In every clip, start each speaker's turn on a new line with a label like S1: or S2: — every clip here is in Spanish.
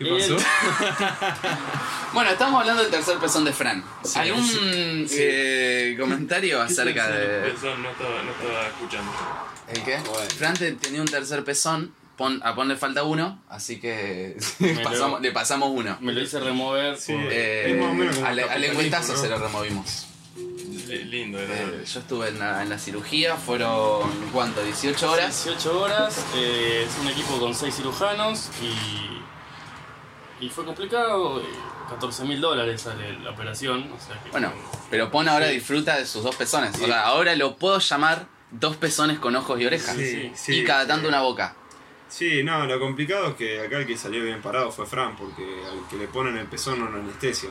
S1: ¿Qué pasó?
S2: Bueno, estamos hablando del tercer pezón de Fran. ¿Algún
S1: sí.
S2: eh, comentario acerca de.
S3: Pezón, no estaba, no estaba escuchando.
S2: ¿El qué?
S1: Bueno.
S2: Fran te- tenía un tercer pezón. Pon, a Pon le falta uno, así que
S4: lo-
S2: le pasamos uno.
S4: Me lo hice remover.
S1: Sí.
S4: por-
S2: Eh, lengüetazo
S1: ¿no?
S2: se lo removimos.
S3: Li- Lindo era.
S2: Eh, yo estuve en la, en la cirugía, fueron ¿cuánto? 18 horas.
S4: 18 horas, eh, es un equipo con 6 cirujanos y, y fue complicado. 14 mil dólares sale la operación. O sea que
S2: Bueno, pero Pon ahora disfruta de sus dos pezones. O sea, ahora lo puedo llamar dos pezones con ojos y orejas.
S1: Sí, sí.
S2: y cada tanto una boca.
S1: Sí, no, lo complicado es que acá el que salió bien parado fue Fran, porque al que le ponen el pezón no lo anestesia.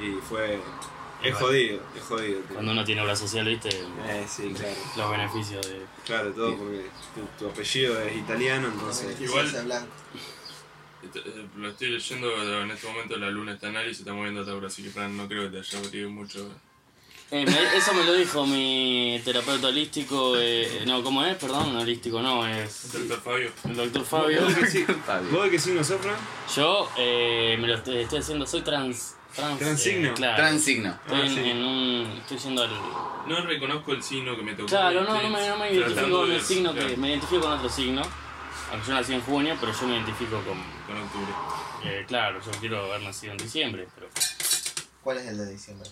S1: Y fue. Es
S4: Igual.
S1: jodido, es jodido. tío.
S4: cuando uno tiene obra social, viste,
S1: Eh, sí, claro.
S4: los beneficios de.
S1: Claro, todo porque tu, tu apellido es italiano, entonces.
S3: Igual- eh, Lo estoy leyendo en este momento, la luna está en Aries y se está moviendo a Tauro, así que Fran, no creo que te haya metido mucho.
S4: Eh, eso me lo dijo mi terapeuta holístico. eh, no, ¿cómo es? Perdón, no holístico, no, es
S3: Doctor Fabio.
S4: el doctor Fabio.
S1: ¿Vos de qué, si-
S2: Fabio.
S1: ¿Vos de qué signo sos, Fran?
S4: Yo eh, me lo estoy, estoy haciendo, soy trans. trans
S1: Transigno.
S4: eh, claro.
S2: Transigno.
S4: Estoy
S1: Ah,
S4: en,
S1: sí.
S4: en un. Estoy yendo al.
S3: No reconozco el signo que me tocó.
S4: Claro, no, no me, no me identifico con el signo que.
S3: claro,
S4: Me identifico con otro signo. Aunque yo nací en junio, pero yo me identifico con.
S3: Con octubre.
S4: eh, claro, yo quiero haber nacido en diciembre, pero.
S5: ¿Cuál es el de diciembre?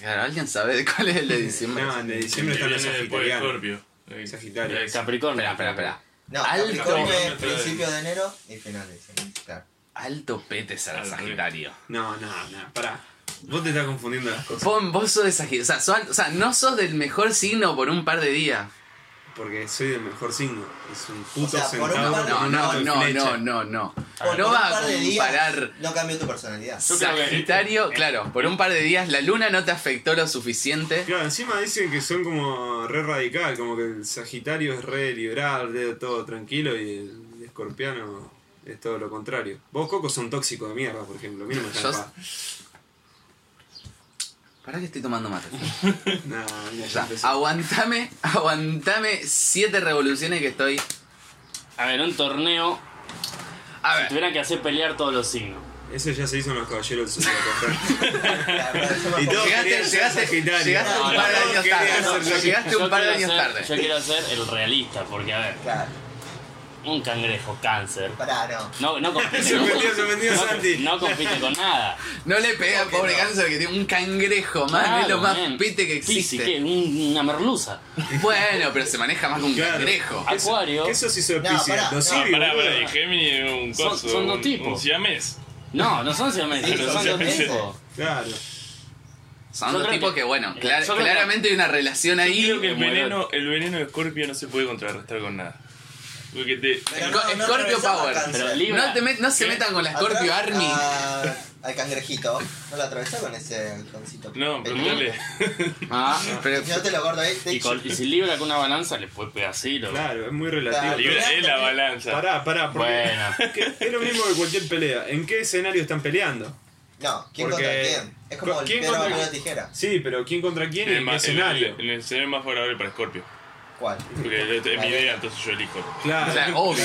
S2: Claro, ¿alguien sabe de cuál es el de diciembre?
S1: No, en de diciembre sagitarianos.
S3: Scorpio. Eh,
S1: Sagitario.
S3: eh,
S4: Capricornio.
S2: Espera, espera, espera.
S5: No,
S2: Alto.
S5: Capricornio principio de enero y final de diciembre. Claro.
S2: Alto pete será Sagitario.
S1: No, no, no, pará. Vos te estás confundiendo las cosas.
S2: Pon, vos sos de Sagitario. O sea, sos o sea, no sos del mejor signo por un par de días.
S1: Porque soy del mejor signo. Es un puto
S5: O sea, un de-
S2: No, no, no, no, no, no.
S5: Por-
S2: No
S5: por
S2: va
S5: un
S2: a
S5: par de días
S2: comparar
S5: No cambió tu personalidad.
S2: Sagitario, claro, por un par de días la luna no te afectó lo suficiente.
S1: Claro, encima dicen que son como re radical, como que el Sagitario es re liberal, re todo tranquilo y el escorpiano es todo lo contrario. Vos, Coco, son tóxicos de mierda, por ejemplo. A mí no me
S2: Yo- ¿Para qué estoy tomando mate?
S1: Nah, mira,
S2: O
S1: ya
S2: sea,
S1: empezó.
S2: aguantame, aguantame siete revoluciones que estoy.
S4: A ver, un torneo.
S2: A ver,
S4: Tuvieran que hacer pelear todos los signos.
S1: Eso ya se hizo en los caballeros del Zodiaco.
S5: La verdad, yo me
S1: Y
S5: acuerdo-
S1: todos
S2: llegaste, llegaste, llegaste
S4: No,
S2: un
S4: no,
S2: par de
S4: no,
S2: años tarde. Llegaste un par de años tarde.
S4: Yo quiero ser el realista, porque a ver,
S5: Claro.
S4: Un cangrejo cáncer.
S5: Pará, no.
S4: No, no compite,
S1: Se
S4: con,
S1: ofendió, se ofendió
S4: no,
S1: Santi.
S4: no compite con nada.
S2: No le pegué al
S5: ¿Cómo que
S2: pobre
S5: no?
S2: cáncer que tiene un cangrejo, man. es lo
S4: Claro,
S2: más
S4: man.
S2: pete que
S4: Pisi,
S2: existe.
S4: ¿qué? Un- una merluza.
S2: Bueno, pero se maneja más que un
S1: Claro.
S2: cangrejo.
S4: Acuario.
S1: ¿Qué sos hizo de
S5: No, pará,
S1: Los
S5: no,
S1: Sirius,
S3: pará, y Gemini es un
S4: Son-
S3: coso.
S4: son dos tipos.
S3: Un siamés.
S4: No, no son siameses,
S5: Sí,
S4: son
S5: son
S4: dos tipos.
S1: Claro.
S2: Son
S4: Yo
S2: dos tipos
S4: que-
S2: que, bueno, clar-
S4: que-
S2: claramente hay una relación ahí.
S3: Creo que el veneno, el veneno de Scorpio no se puede contrarrestar con nada. Porque te.
S5: Pero
S2: Sco-
S5: no, no
S2: Scorpio Power.
S5: cáncer.
S4: Pero Libra-
S2: No, te met- no se metan con la
S5: Atrás,
S2: Scorpio Army.
S5: a- al cangrejito. No lo atravesó con ese halconcito.
S3: No,
S5: Pero-
S3: preguntale.
S2: Ah, pero
S5: Si no te lo gordo ahí, te
S4: Y, con- y si libra con una balanza le puede pegar cero.
S1: Claro, es muy relativo.
S5: Claro.
S3: Libra es la balanza.
S1: Pará, pará, porque
S4: Bueno.
S1: que es lo mismo que cualquier pelea. ¿En qué escenario están peleando?
S5: No, ¿quién
S1: Porque-
S5: contra quién? Es como el
S1: ¿quién
S5: piedra,
S1: contra
S5: papel o
S1: quién?
S5: tijera.
S1: Sí, pero ¿quién contra quién y qué
S3: en el-
S1: escenario?
S3: en el escenario más favorable para Scorpio.
S5: ¿Cuál?
S3: Porque es mi idea, entonces yo elijo.
S1: Claro,
S2: O sea, obvio.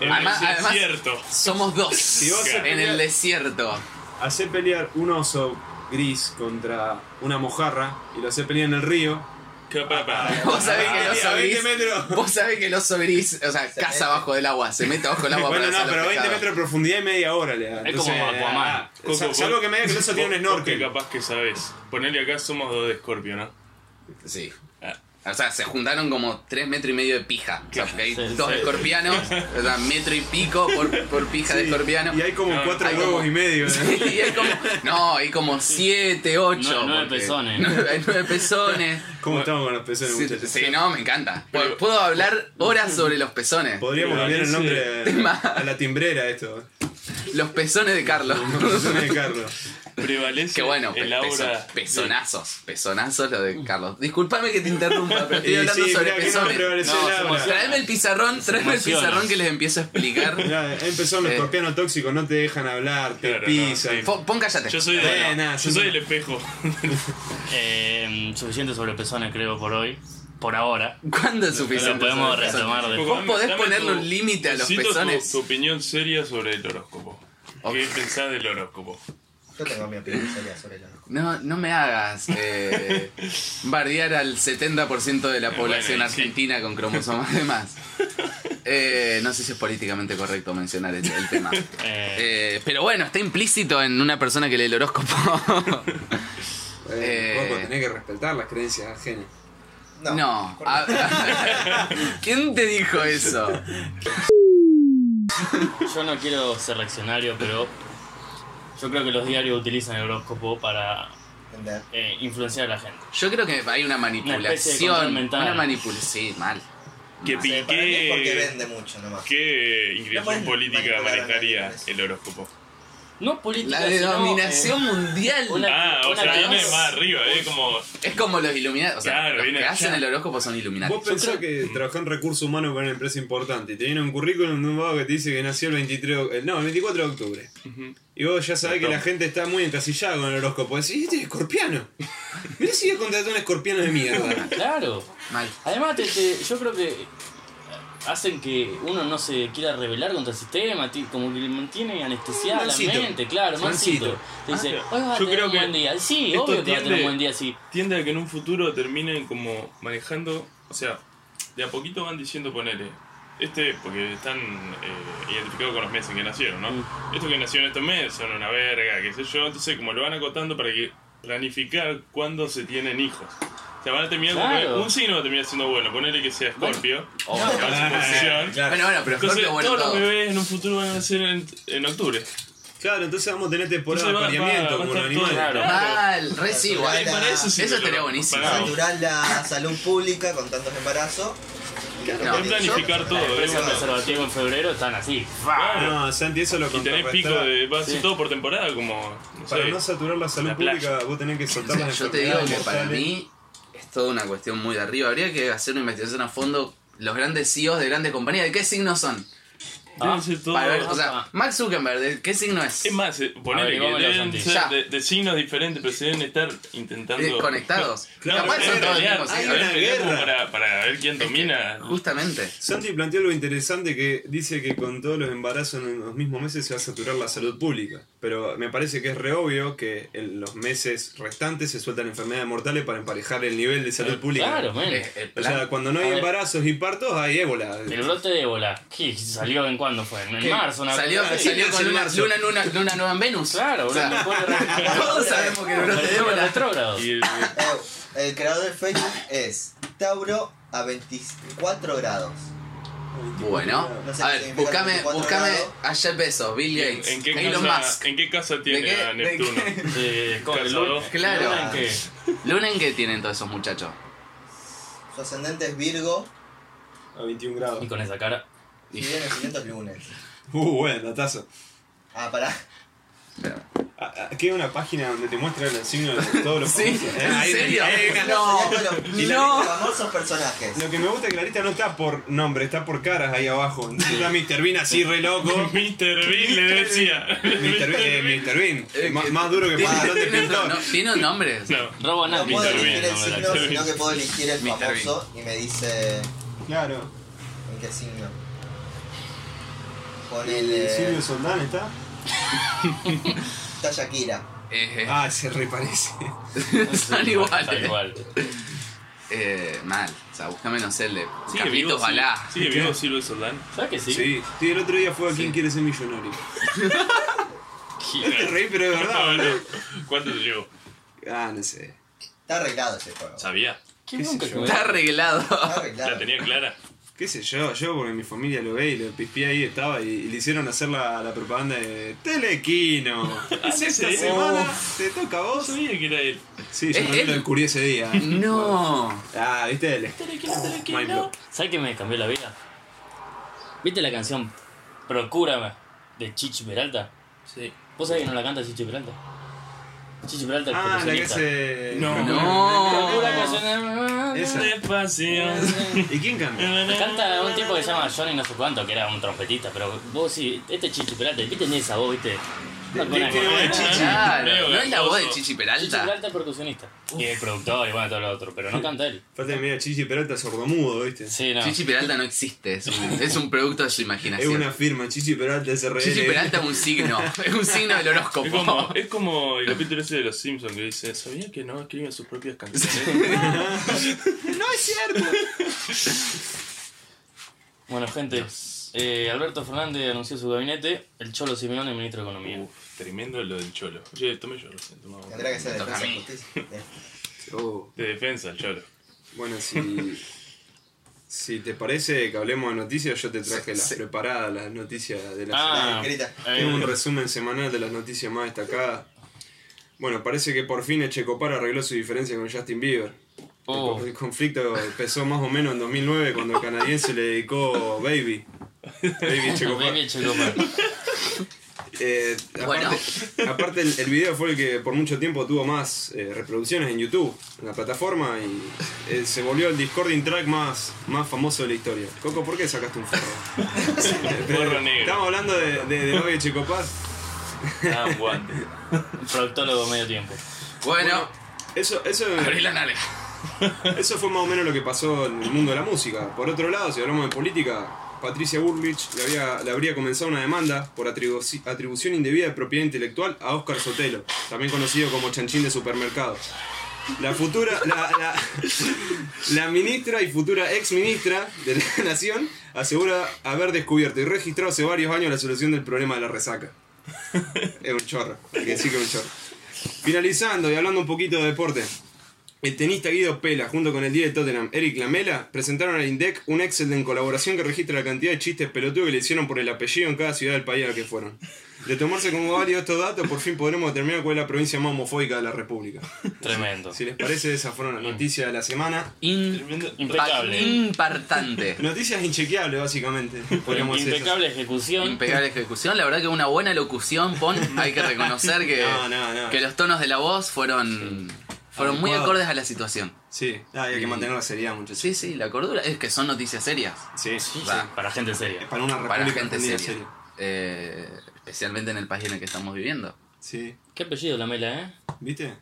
S3: En
S2: Además-
S3: el
S2: además-
S3: desierto.
S2: somos dos
S1: Si vos se
S2: en el desierto.
S1: Hacé pelear un oso gris contra una mojarra y lo hace pelear en el río.
S3: ¿Qué va para?
S2: Vos sabés que el
S1: a
S2: oso
S1: 20
S2: gris.
S1: metros.
S2: Vos sabés que el oso gris, o sea,
S5: Se
S2: caza abajo del agua, se mete abajo del agua
S1: Bueno,
S2: para
S1: no,
S2: cazar
S1: pero
S2: los
S1: 20
S2: pescados.
S1: metros de profundidad y media hora le da.
S4: Es como Aquaman.
S1: ah,
S3: Coco,
S1: sa-
S3: vos-
S1: salvo que me diga que el oso tiene un
S3: vos- vos que
S1: snorkel.
S3: capaz que sabés. Ponele acá somos dos de Scorpio, ¿no?
S2: Sí. O sea, se juntaron como 3 metros y medio de pija. O sea, porque hay
S4: Sí,
S2: dos
S4: sí.
S2: escorpianos, o sea, metro y pico por, por pija de escorpiano.
S1: Y hay como
S3: No,
S1: cuatro
S2: hay
S1: huevos
S2: como-
S1: y medio. ¿no?
S2: Sí, y hay como, no, hay como 7, 8.
S4: Nueve- nueve pezones.
S2: Hay 9 pezones.
S1: ¿Cómo estamos con los pezones,
S2: Sí,
S1: muchachos?
S2: sí, no, me encanta.
S3: Pero-
S2: Puedo hablar horas sobre los pezones.
S1: Podríamos cambiar el nombre
S2: Tema.
S1: a la timbrera esto.
S2: Los pezones de Carlos.
S1: Los pezones de Carlos.
S3: Prevalece
S2: Qué bueno, pe-
S3: el aura.
S2: pezo-
S3: de-
S2: pezonazos. Pezonazos lo de Carlos. Disculpame que te interrumpa, pero estoy
S1: Y
S2: hablando
S1: sí,
S2: sobre
S1: mirá que no
S2: pezones.
S1: prevaleció
S4: No,
S1: el aura.
S2: Traeme el pizarrón, traeme el
S4: emociona.
S2: pizarrón que les empiezo a explicar.
S1: Mirá, empezó un
S2: Eh.
S1: escorpiano tóxico, no te dejan hablar, te
S3: Claro, no,
S1: pisan.
S3: sí.
S2: Pon, pon cállate.
S3: Yo soy, de,
S1: Eh, nada,
S3: yo
S1: sí,
S3: soy
S1: sí.
S3: el espejo.
S4: Eh, suficiente sobre pezones creo por hoy. Por ahora.
S2: ¿Cuándo es
S4: Lo
S2: suficiente?
S4: podemos
S2: sobre pezones?
S4: retomar
S2: Vos
S4: después.
S2: podés ponerle un límite a los
S3: necesito tu-
S2: pezones.
S3: Tu, opinión seria sobre el horóscopo. ¿Qué pensás del horóscopo?
S5: Yo tengo mi opinión seria sobre el horóscopo.
S2: No, no me hagas eh, bardear al 70% de la población
S3: Bueno, y sí.
S2: argentina con cromosomas de más. Eh, no sé si es políticamente correcto mencionar el, el tema.
S4: Eh,
S2: Eh, pero bueno, está implícito en una persona que lee el horóscopo. Eh.
S1: Bueno, tenés que respetar las creencias ajenas.
S5: No.
S2: no.
S5: ¿por
S2: a- ¿Quién te dijo eso?
S4: yo no quiero ser reaccionario, pero yo creo que los diarios utilizan el horóscopo para eh, influenciar a la gente.
S2: Yo creo que hay una
S4: Una
S2: manipulación.
S4: mental.
S2: Una manipulación. Sí, mal.
S3: ¿Qué,
S2: Mal.
S3: pi-
S5: Sí, para mí es porque
S3: qué,
S5: vende mucho nomás.
S3: qué
S5: No
S3: inclinación
S5: puedes
S3: política manejaría el horóscopo?
S4: No política,
S2: La
S4: sino,
S2: denominación
S4: eh,
S2: mundial.
S4: una-
S3: Ah, o
S4: una
S3: sea, viene más arriba, ¿eh? Como.
S2: Es como los iluminados. O sea,
S3: Claro,
S2: los
S3: viene
S2: que
S3: allá.
S2: hacen el horóscopo son iluminados.
S1: Vos pensás que trabajás en recursos humanos para una empresa importante y te viene un currículum de un vago que te dice que nació el 23 de- el- no, el 24 de octubre. Y vos ya sabés que la gente está muy encasillada con el horóscopo. Decís, este es escorpiano. Mirá si voy a contratar un escorpiano de mierda.
S4: Claro.
S2: Mal.
S4: Además, te- te- yo creo que hacen que uno no se quiera rebelar contra el sistema, como que le mantiene anestesiada la mente, claro,
S1: Mansito.
S4: mansito. Te dice,
S3: Ah,
S4: hoy vas a
S3: yo
S4: tener
S3: creo
S4: un
S3: que
S4: buen día. Sí,
S3: esto
S4: obvio que va a tener
S3: tiende-
S4: un buen día, sí.
S3: Tiende a que en un futuro terminen como manejando. O sea, de a poquito van diciendo ponele. Este, porque están eh, identificados con los meses que nacieron, ¿no?
S4: Mm.
S3: Estos que nacieron estos meses son una verga, qué sé yo. Entonces, como lo van acotando para que planificar cuándo se tienen hijos. O sea, van a terminar con
S4: Claro.
S3: un signo va a terminar siendo bueno. Ponele que sea Scorpio.
S4: Oh,
S3: posición.
S2: Bueno, bueno, pero
S3: Entonces,
S2: Scorpio, bueno,
S3: todos los
S2: todo.
S3: bebés en un futuro van a nacer en, en octubre.
S1: Claro, entonces vamos a tener temporada de
S3: Entonces va-
S1: apareamiento
S3: va- va a
S1: como los
S3: estar todo
S1: animales.
S3: raro.
S2: Mal, re sí, igual.
S5: Ay, para eso
S3: sí
S2: Eso
S3: me
S2: estaría
S3: lo-
S2: buenísimo.
S3: pagamos.
S5: Saturar la salud pública con tantos embarazos.
S2: No,
S3: Pueden planificar todo. ¿eh? Bueno,
S4: preservativo en febrero están así.
S3: claro.
S1: No, Santi, eso lo
S3: Y tenés pico de. Va a ser
S4: Sí.
S3: todo por temporada, como. No
S1: Para
S3: sé.
S1: no saturar la salud
S3: La playa.
S1: pública, vos tenés que soltar las
S2: Yo te digo
S1: enfermedades
S2: que para
S1: mortales.
S2: mí toda una cuestión muy de arriba. Habría que hacer una investigación a fondo. Los grandes CEOs de grandes compañías, ¿de qué signos son?
S3: Deben ser todo.
S2: Para ver, o sea. Mark Zuckerberg, ¿de qué signo es?
S3: Es más, eh, ponele que deben ser
S2: Ya.
S3: de, de signos diferentes, pero se deben estar intentando.
S2: Eh, conectados.
S3: Claro,
S2: Capaz son todos mismos,
S1: hay una guerra.
S3: para, para ver quién domina.
S2: Justamente.
S1: Santi planteó algo interesante que dice que con todos los embarazos en los mismos meses se va a saturar la salud pública. Pero me parece que es re obvio que en los meses restantes se sueltan enfermedades mortales para emparejar el nivel de salud pública.
S4: Claro,
S2: el
S1: O sea, cuando no hay embarazos y partos, hay ébola.
S4: El brote de ébola, ¿qué? ¿Salió en cuándo fue? En marzo, una
S2: salió, salió
S1: Sí,
S2: con luna,
S1: marzo.
S2: luna, luna, luna nueva en Venus.
S4: Claro,
S2: O sea, todos sabemos que brote de
S4: Mercurio
S2: ébola.
S4: retrógrado.
S3: El-
S5: el creador de Facebook es Tauro a 24 grados.
S2: Bueno,
S5: No sé
S2: a ver, buscame,
S5: 24
S2: buscame a Jeff Bezos, Bill
S3: ¿En,
S2: Gates,
S3: en qué
S2: Elon
S3: casa,
S2: Musk.
S3: ¿En qué casa tiene
S2: qué?
S3: a
S2: ¿De
S3: Neptuno?
S4: Eh. Luna-
S2: Claro.
S4: Luna en qué?
S2: Luna en qué tienen todos esos muchachos.
S5: Su ascendente es Virgo
S1: A 21 grados.
S4: Y con esa cara.
S5: Y viene nacimiento es lunes.
S1: Uh, bueno, datazo.
S5: Ah, pará.
S2: Pero-
S1: Ah, ah, ¿Qué una página donde te muestra el signo de todos los
S2: Sí,
S1: famosos?
S2: ¿en
S1: ahí-
S2: serio?
S1: ahí- ahí-
S2: No,
S5: los
S2: no.
S5: famosos personajes.
S1: Lo que me gusta es que la lista no está por nombre, está por caras ahí abajo. Entonces está Mr. Bean así re loco.
S3: Mr. Bean le decía.
S1: Mr. Bean, eh, Mr. Bean.
S2: Eh,
S1: Má- más duro que
S2: ¿Tiene,
S1: pantalón de
S2: tiene-
S1: pintor.
S2: no, ¿tiene nombres?
S3: No.
S4: Robo
S5: No puedo
S3: Mr.
S5: elegir
S3: Bean,
S5: el
S3: no
S5: signo, sino que puedo elegir el
S2: Mr.
S5: famoso y me dice
S1: Claro.
S5: en qué signo.
S1: ¿El
S5: Ponele.
S1: Silvio Soldán está?
S5: Está Shakira.
S2: Eh,
S1: Ah, se reparece.
S2: son iguales.
S4: Tal igual.
S2: Eh, mal. O sea, búscame, no sé, el de
S3: vivo,
S2: Carlitos Balá.
S3: sigue vivo Silvio Soldán.
S4: ¿Sabes que sí?
S1: Sí. Sí, el otro día fue a quien
S2: Sí.
S1: quiere ser millonario.
S4: Sí.
S1: Te reí, pero es verdad, boludo.
S3: ¿Cuánto te llevó?
S1: Ah, no sé.
S5: Está arreglado ese juego.
S3: Sabía.
S4: ¿Qué
S1: ¿Qué sé
S4: nunca
S2: Está arreglado.
S5: Está
S3: La
S5: arreglado.
S3: tenía clara.
S1: ¿Qué sé yo? Yo porque mi familia lo ve y lo pispié ahí, estaba y, y le hicieron hacer la, la propaganda de Telequino. Es esta
S3: sí.
S1: semana, te toca a vos.
S3: sabía que era él.
S1: Sí, yo
S2: ¿Es
S1: también
S2: él?
S1: lo descubrí ese día.
S2: No.
S1: Ah, ¿viste? El Mind blow.
S4: ¿Sabes qué me cambió la vida? ¿Viste la canción Procúrame de Chichi Peralta?
S3: Sí.
S4: ¿Vos sabés que no la canta Chichi Peralta? Chichi Peralta es
S1: Ah, la que.
S3: No.
S2: No.
S4: Canción-
S1: Esa.
S3: Despacio.
S1: ¿Y quién canta?
S4: Canta un tipo que se llama Johnny no sé cuánto, que era un trompetista, pero vos sí, este es Chichi Peralta, ¿viste en esa vos, viste? Con
S1: Tiene
S4: algo.
S1: voz de chichi.
S2: Claro,
S3: Medio
S2: ¿no es la voz de
S3: gangoso.
S2: Chichi
S4: Chichi
S2: Peralta?
S4: Peralta es percusionista. Y es productor y bueno, todo lo otro, pero no canta él.
S1: Falta que me diga Chichi Peralta sordomudo, ¿viste?
S4: Sí, no.
S2: Chichi Peralta no existe, es un, es un producto de su
S1: Es
S2: imaginación.
S1: una firma, Chichi Peralta SRL.
S2: Chichi Peralta es un signo, es un signo del
S3: Es
S2: horóscopo.
S3: como, es como el capítulo ese de los Simpsons que dice, ¿sabía que no escriben sus propias canciones?
S1: No es cierto.
S4: Bueno, gente, eh, Alberto Fernández anunció su gabinete, el Cholo Simeone, ministro de Economía.
S3: Uf, tremendo lo del cholo. Oye, yo.
S5: Tendrá que ser
S2: toca
S5: defensa y justicia.
S1: Oh,
S3: De defensa, el cholo.
S1: bueno, si, si te parece que hablemos de noticias, yo te traje
S2: Sí,
S1: las
S2: sí.
S1: preparadas, las noticias de la
S4: Ah,
S5: escrita.
S1: Tengo un
S4: eh,
S1: resumen semanal de las noticias más destacadas. Bueno, parece que por fin Echecopar arregló su diferencia con Justin Bieber. El
S4: Oh.
S1: El, conflicto empezó más o menos en 2009 cuando el canadiense le dedicó Baby. Baby Echecopar.
S4: Baby Checopar.
S1: Eh,
S2: Bueno.
S1: aparte, aparte el, el video fue el que por mucho tiempo tuvo más eh, reproducciones en YouTube, en la plataforma, y eh, se volvió el Discording track más, más famoso de la historia. Coco, ¿por qué sacaste un forro?
S3: Forro negro.
S1: Estamos hablando de, de, de Baby Echecopar.
S3: Ah, un guante.
S4: Proctólogo medio tiempo.
S2: Bueno,
S1: Eso, eso,
S2: abrí la nalga.
S1: Eso fue más o menos lo que pasó en el mundo de la música. Por otro lado, si hablamos de política, Patricia Bullrich le, habría comenzado una demanda por atribu- atribución indebida de propiedad intelectual a Oscar Sotelo, también conocido como Chanchín de Supermercado. La futura, la, la- ministra y futura ex ministra de la Nación asegura haber descubierto y registrado hace varios años la solución del problema de la resaca. Es un chorro, que decir que es un chorro. Finalizando y hablando un poquito de deporte. El tenista Guido Pela, junto con el 10 de Tottenham, Eric Lamela, presentaron al INDEC un Excel en colaboración que registra la cantidad de chistes pelotudos que le hicieron por el apellido en cada ciudad del país al que fueron. De tomarse como válidos estos datos, por fin podremos determinar cuál es la provincia más homofóbica de la República.
S4: Tremendo.
S1: Si les parece, esas fueron las noticias de la semana.
S2: In-
S3: Tremendo.
S4: Impecable.
S2: Impartante.
S1: Noticias inchequeables, básicamente. Podríamos decir.
S4: Impecable ejecución.
S2: Impecable ejecución. La verdad que una buena locución, Pon. Hay que reconocer que,
S1: No, no, no.
S2: que los tonos de la voz fueron, fueron muy acordes a la situación.
S1: Sí, ah, hay que mantener la seriedad, muchachos.
S2: Sí, sí, la cordura. Es que son noticias serias.
S1: Sí, sí.
S4: Para gente seria.
S1: Para una
S2: Para
S1: república
S2: gente
S1: entendida
S2: seria. Eh, especialmente en el país en el que estamos viviendo.
S1: Sí.
S4: Qué apellido la mela, ¿eh?
S1: ¿Viste?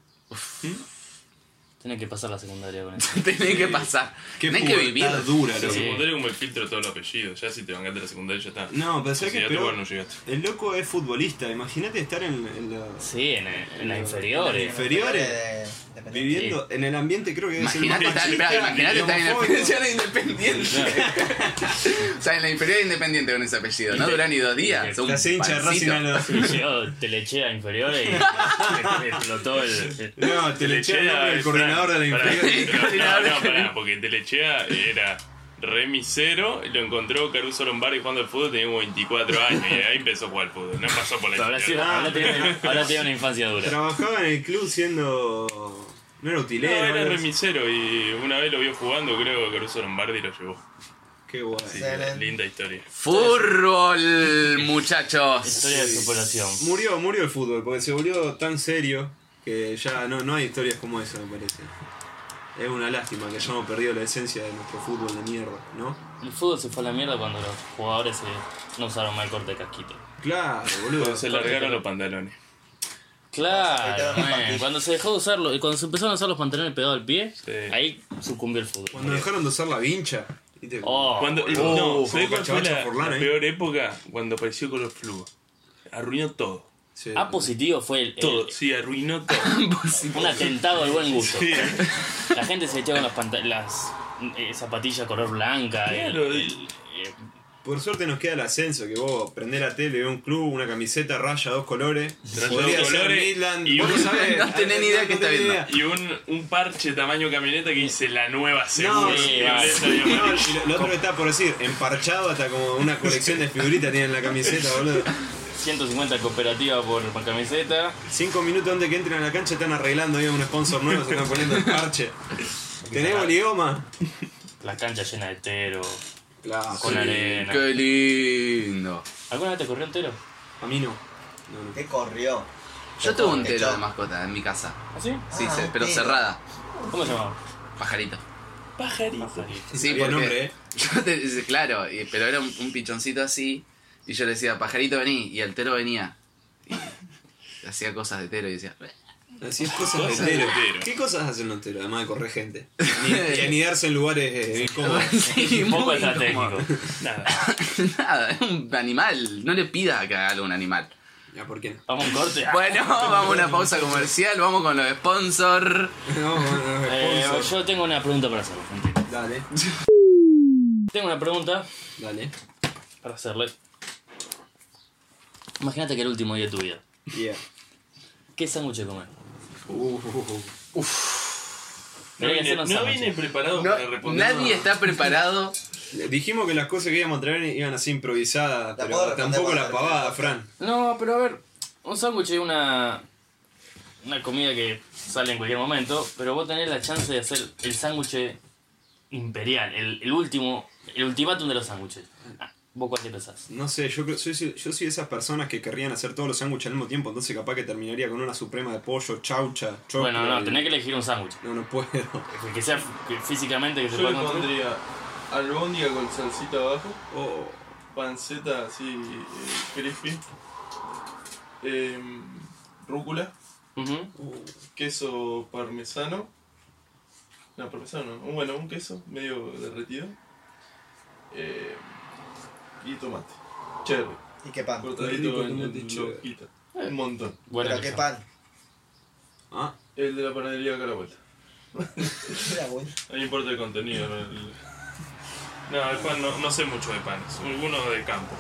S4: Tenés que pasar la secundaria con eso.
S2: Tenés que pasar.
S1: Qué
S2: Tenés que vivir.
S1: dura,
S3: La
S1: loco.
S3: secundaria es como el filtro de todos los apellidos. Ya si te bancaste la secundaria ya está.
S1: No, pero
S3: bueno, no llegaste.
S1: El loco es futbolista. Imagínate estar en, en la-
S4: Sí, en, en las
S1: En
S4: inferiores.
S1: viviendo en el ambiente, creo que debe ser el más
S2: Imagínate estar,
S1: machista
S2: esperá, imagínate
S1: y
S2: estar en la
S1: homofóbico.
S2: inferior de Independiente. o sea, en la inferior de Independiente con ese apellido. No duran ni dos días. son
S1: La
S2: un
S1: hincha de Racing
S2: pancito.
S1: a los-
S4: Sí, llegó Telechea inferiores y explotó el.
S1: No, te le eché el nombre del coordinador de la
S3: Pará.
S1: inferior.
S3: No, no, pará, porque Telechea era remisero, lo encontró Caruso Lombardi jugando al fútbol, tenía como 24 años y ahí empezó a jugar al fútbol, no pasó por la
S4: Ahora, sí, ahora, tiene, ahora tiene una infancia dura.
S1: Trabajaba en el club siendo. No era
S3: No,
S1: utilero.
S3: era
S1: algo así.
S3: remisero y una vez lo vio jugando, creo que Caruso Lombardi lo llevó.
S1: Qué guay.
S3: Sí, linda historia.
S2: Fútbol, muchachos.
S4: Historia de superación.
S1: Murió, murió el fútbol porque se volvió tan serio que ya no, no hay historias como esa, me parece. Es una lástima que hayamos perdido la esencia de nuestro fútbol de mierda, ¿no?
S4: El fútbol se fue a la mierda cuando los jugadores se- no usaron mal corte de casquito.
S1: Claro, boludo.
S3: Se largaron los pantalones.
S4: Claro, man, cuando se dejó de usarlo, y cuando se empezaron a usar los pantalones pegados al pie,
S3: Sí.
S4: ahí sucumbió el fútbol.
S1: Cuando dejaron de usar la vincha. ¿viste?
S4: Oh,
S3: Cuando, no,
S1: Oh,
S3: ¿sabés cuál fue
S1: Cachabacha
S3: la,
S1: Forlán
S3: la peor época? Cuando apareció Color Fluo. Arruinó todo.
S1: Sí.
S4: A positivo fue el, el-
S3: Todo, sí, arruinó todo.
S4: un atentado al buen gusto.
S3: Sí.
S4: La gente se echaba con las, las eh, zapatillas color blanca.
S3: Claro,
S4: el- el- eh,
S1: Por suerte nos queda el ascenso, que vos prendés la tele, ves un club, una camiseta, raya dos colores. Podría
S3: dos
S1: ser
S3: colores
S1: Midland.
S3: y
S1: vos no
S3: un-
S1: sabés.
S2: No tenés ni idea
S1: No
S2: qué está viendo.
S3: Y un, un parche tamaño camioneta que dice la nueva segura.
S1: No,
S4: sí,
S1: No, lo, lo otro que está por decir, emparchado hasta como una colección de figuritas tiene en la camiseta, boludo.
S4: 150 cooperativas por, por camiseta.
S1: Cinco minutos antes que entren a la cancha están arreglando ahí un sponsor nuevo, se están poniendo el parche. ¿Tenés bolioma?
S4: La cancha llena de tero.
S1: Claro.
S4: Con arena.
S2: Qué lindo.
S4: ¿Alguna vez te corrió entero?
S1: A mí no. No, no.
S5: ¿Qué corrió?
S2: Yo tuve un tero de mascota en mi casa.
S4: ¿Ah, sí?
S2: Sí,
S5: Ah,
S2: pero
S5: tero.
S2: cerrada.
S4: ¿Cómo se llamaba?
S2: Pajarito.
S3: Pajarito.
S4: Pajarito.
S2: Sí, porque
S1: nombre, ¿eh?
S2: yo te- claro, pero era un, un pichoncito así y yo le decía, pajarito vení, y el tero venía. Y hacía cosas de hetero y decía,
S1: Así es cosas de
S3: Cosas de
S1: hetero.
S3: hetero.
S1: ¿Qué cosas hacen los heteros? Además de correr gente. Ni, y anidarse en lugares eh, incómodos.
S2: sí,
S4: Un poco
S2: muy
S4: estratégico.
S2: incómodo.
S3: Nada.
S2: Nada, es un animal. No le pida que haga algo a un animal.
S1: Ya, ¿por qué no?
S4: Vamos a un corte.
S2: Bueno, vamos a una pausa comercial, vamos con los sponsors.
S1: No, no,
S4: Eh,
S1: sponsor.
S4: yo tengo una pregunta para hacerle, gente.
S1: Dale,
S4: Tengo una pregunta
S1: dale.
S4: para hacerle. Imagínate que el último día de tu vida.
S1: Yeah.
S4: ¿Qué sándwich comer?
S1: Uh,
S3: No vine,
S4: hacer unos
S3: no vine preparado
S2: No,
S3: para responder.
S2: nadie está preparado.
S1: Dijimos que las cosas que íbamos a traer iban así improvisadas,
S5: La
S1: pero
S5: puedo
S1: tampoco la pavada. Fran.
S4: No, pero a ver, un sándwich es una, una comida que sale en cualquier momento, pero vos tenés la chance de hacer el sándwich imperial, el, el último, el ultimátum de los sándwiches. ¿Vos cuál te pensás?
S1: No sé, yo creo, soy, yo soy de esas personas que querrían hacer todos los sándwiches al mismo tiempo, entonces capaz que terminaría con una suprema de pollo, chaucha, choclo.
S4: Bueno, no, tenés que elegir un sándwich.
S1: No, no puedo.
S4: Que sea que físicamente que se
S3: Yo
S4: pueda
S3: le
S4: construir.
S3: pondría albóndiga con salsita abajo,
S1: Oh,
S3: panceta así eh, crispy, em, rúcula,
S4: Ujú.
S3: queso parmesano. No, parmesano, no. bueno, un queso medio derretido. eh, y tomate. Cherry.
S5: ¿Y qué pan?
S3: Cortadito en. Un montón.
S4: Buena
S5: ¿Pero qué pan?
S1: ah,
S3: El de la panadería acá a la vuelta.
S5: Era bueno.
S3: No importa el contenido. No, el, no, el pan no, no sé mucho de panes. Uno de campo.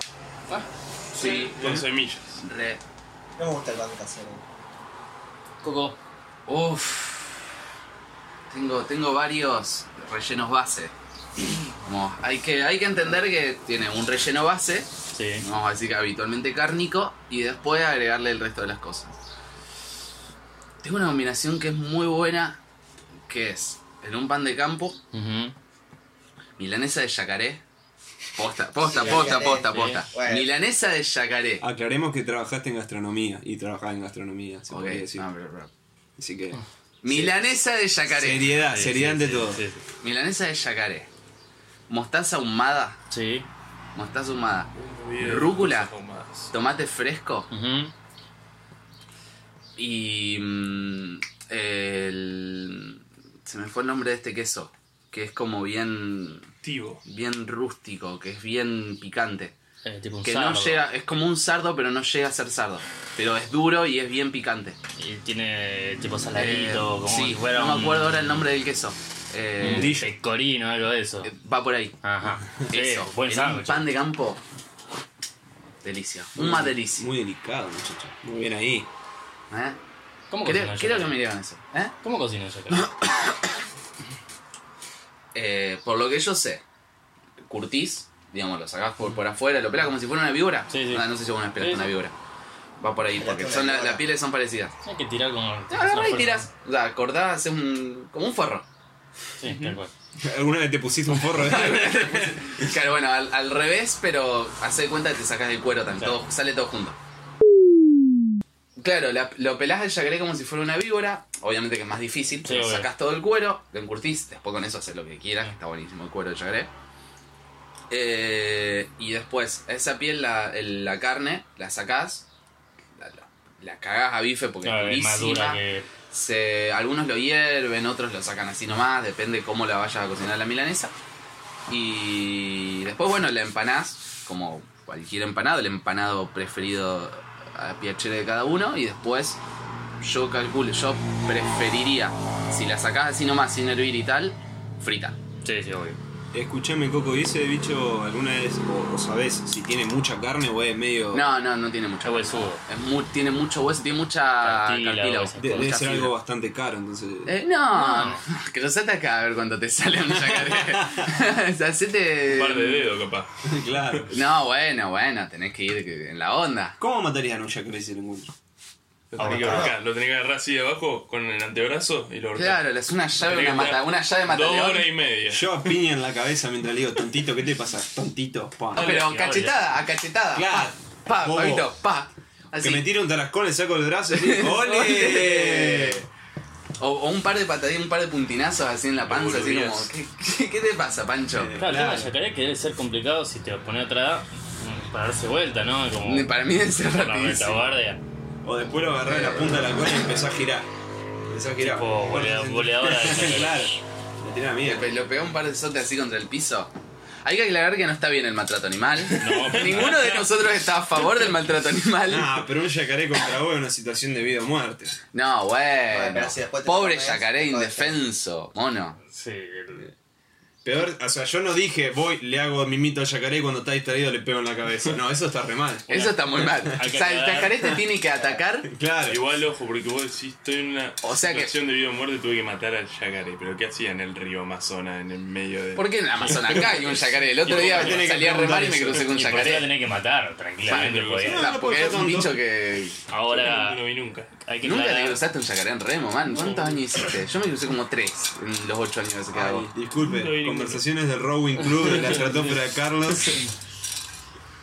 S2: Sí,
S3: Con semillas.
S2: re.
S5: No me gusta el pan casero.
S4: Coco.
S2: Uf. Tengo, tengo varios rellenos base. Como, hay, que, hay que entender que tiene un relleno base,
S4: Sí.
S2: vamos a decir que habitualmente cárnico, y después agregarle el resto de las cosas. Tengo una combinación que es muy buena, que es en un pan de campo, milanesa de yacaré. Posta, posta, posta, posta,
S4: sí.
S2: posta.
S5: Bueno.
S2: Milanesa de yacaré.
S1: aclaremos que trabajaste en gastronomía y trabajás en gastronomía, se
S2: Ok,
S1: podría decir.
S2: no, pero- pero-
S1: Así que.
S2: Milanesa de yacaré.
S1: Seriedad, seriedad
S4: sí,
S1: ante
S4: sí,
S1: todo.
S4: sí, sí.
S2: Milanesa de yacaré. Mostaza ahumada.
S4: Sí.
S2: Mostaza ahumada.
S3: Bien,
S2: Rúcula. Tomate fresco.
S4: Ujú.
S2: Y. mm, el. Se me fue el nombre de este queso. Que es como bien.
S3: Tivo.
S2: Bien rústico, que es bien picante.
S4: Eh, tipo un
S2: Que
S4: sardo.
S2: no llega. Es como un sardo, pero no llega a ser sardo. Pero es duro y es bien picante.
S4: Y tiene tipo
S2: Eh,
S4: saladito, como
S2: sí,
S4: si fuera
S2: no
S4: un-
S2: me acuerdo ahora el nombre del queso. Eh,
S4: un
S1: Brillo.
S4: pecorino, algo de eso.
S2: eh, va por ahí.
S4: Ajá. Sí,
S2: Eso.
S4: buen
S2: en un
S4: sándwich.
S2: pan de campo. Delicia. Un más delicia.
S1: Muy delicado, muchacho. Muy bien ahí.
S2: ¿Eh?
S4: ¿Cómo
S2: Creo, que me digan eso. ¿Eh?
S4: ¿Cómo cocina yacaré?
S2: Eh, por lo que yo sé, curtís, digamos, lo sacás por, por afuera, lo pelas como si fuera una víbora.
S4: Sí, sí.
S2: Ah, no sé si vos una
S4: Sí,
S2: una
S4: sí.
S2: víbora. Va por ahí, porque son la- las pieles son parecidas.
S4: Hay que tirar como.
S2: Te agarrás y tirás. O sea, cortás, haces un. como un forro.
S4: Sí, tal cual.
S1: ¿Alguna vez te pusiste un forro?
S2: Claro, bueno, al, al revés, pero haz de cuenta que te sacas el cuero también.
S4: Claro.
S2: todo- sale todo junto. Claro, la- lo pelás del yacaré como si fuera una víbora. Obviamente que es más difícil.
S4: Sí,
S2: pero
S4: obvio.
S2: sacás todo el cuero, lo encurtís. Después con eso haces lo que quieras, que está buenísimo el cuero del yacaré. Eh, y después, esa piel, la, el- la carne, la sacás. La, la- la cagás a bife porque
S4: Claro,
S2: es
S4: es más
S2: durísima.
S4: dura que.
S2: Se, algunos lo hierven, otros lo sacan así nomás, depende cómo la vayas a cocinar la milanesa. Y después, bueno, la empanás, como cualquier empanado, el empanado preferido a piacere de cada uno. Y después, yo calculo, yo preferiría, si la sacás así nomás sin hervir y tal, frita.
S4: Sí, sí, obvio.
S1: Escuchame, Coco, ¿y ese bicho alguna vez, o, o sabés si tiene mucha carne o es medio.
S2: No, no, no tiene mucha
S4: Es huesudo.
S2: Es mu- tiene mucho hueso, tiene mucha
S4: cartílago,
S1: De- debe
S2: mucha
S1: ser
S2: fibra.
S1: algo bastante caro, entonces.
S2: Eh, no,
S4: No.
S2: que lo sates acá a ver cuánto te sale un yacaré. Hacete-
S3: Un par de dedos, capaz.
S1: claro.
S2: No, bueno, bueno, tenés que ir en la onda.
S1: ¿Cómo matarían a un yacaré si lo encuentro?
S3: Lo tenés que ahorcar, lo tenés que agarrar así de abajo con el antebrazo y lo ahorcás.
S2: Claro, es una llave, una, mata, una llave
S3: Dos horas y media.
S1: Yo a piña en la cabeza mientras le digo, tontito, ¿qué te pasa? Tontito, pa.
S2: Pero
S4: Obvio,
S2: cachetada, a cachetada.
S1: Claro.
S2: Pa, pa, pavito, pa.
S1: Que me tire un tarascón, le saco el brazo y digo,
S2: ¡Ole! O, o un par de patadillas, un par de puntinazos así en la panza, así como. ¿qué, qué, qué te pasa, Pancho?
S1: Eh,
S4: Claro,
S1: Claro.
S4: del yacaré que debe ser complicado si te pones otra edad mm, para darse vuelta, ¿no? Como
S2: Para mí debe ser
S4: la
S2: rapidísimo.
S1: O después lo agarrás de la punta de la cola y empezás a girar. Empezás a girar.
S4: Tipo goleadora de
S1: claro. Le tirá
S2: Le,
S1: miedo.
S2: pe- lo pegó un par de sotes así contra el piso. Hay que aclarar que no está bien el maltrato animal. Ninguno de nosotros está a favor del maltrato animal.
S1: Ah, pero un yacaré contra vos es una situación de vida o muerte.
S2: No, bueno. Pobre yacaré indefenso, mono.
S4: Sí, el-
S1: Peor, o sea, yo no dije, voy, le hago mimito al yacaré y cuando está distraído le pego en la cabeza. No, eso está re mal.
S2: Eso está muy mal. O sea, el yacaré te tiene que atacar.
S1: Claro.
S3: Igual, ojo, porque vos decís, estoy en una
S2: O sea que-
S3: situación de vida o muerte, tuve que matar al yacaré. Pero ¿qué hacía en el río Amazonas, en el medio de...?
S2: ¿Por qué en Amazonas acá hay un yacaré? El otro
S1: ¿Y
S2: día salí a remar y me crucé con un
S4: Y por eso la
S2: yacaré.
S4: tenés que matar, tranquilamente. Porque
S1: no,
S2: Claro,
S1: no
S2: porque es un bicho que.
S4: ahora
S3: No vi nunca.
S4: Hay que
S2: Nunca te
S4: aclarar-
S2: cruzaste un yacaré en remo, man. ¿Cuántos años hiciste? Yo me crucé como tres en los ocho años que hago.
S1: disculpe, conversaciones del Rowing Club de la estratosfera de Carlos.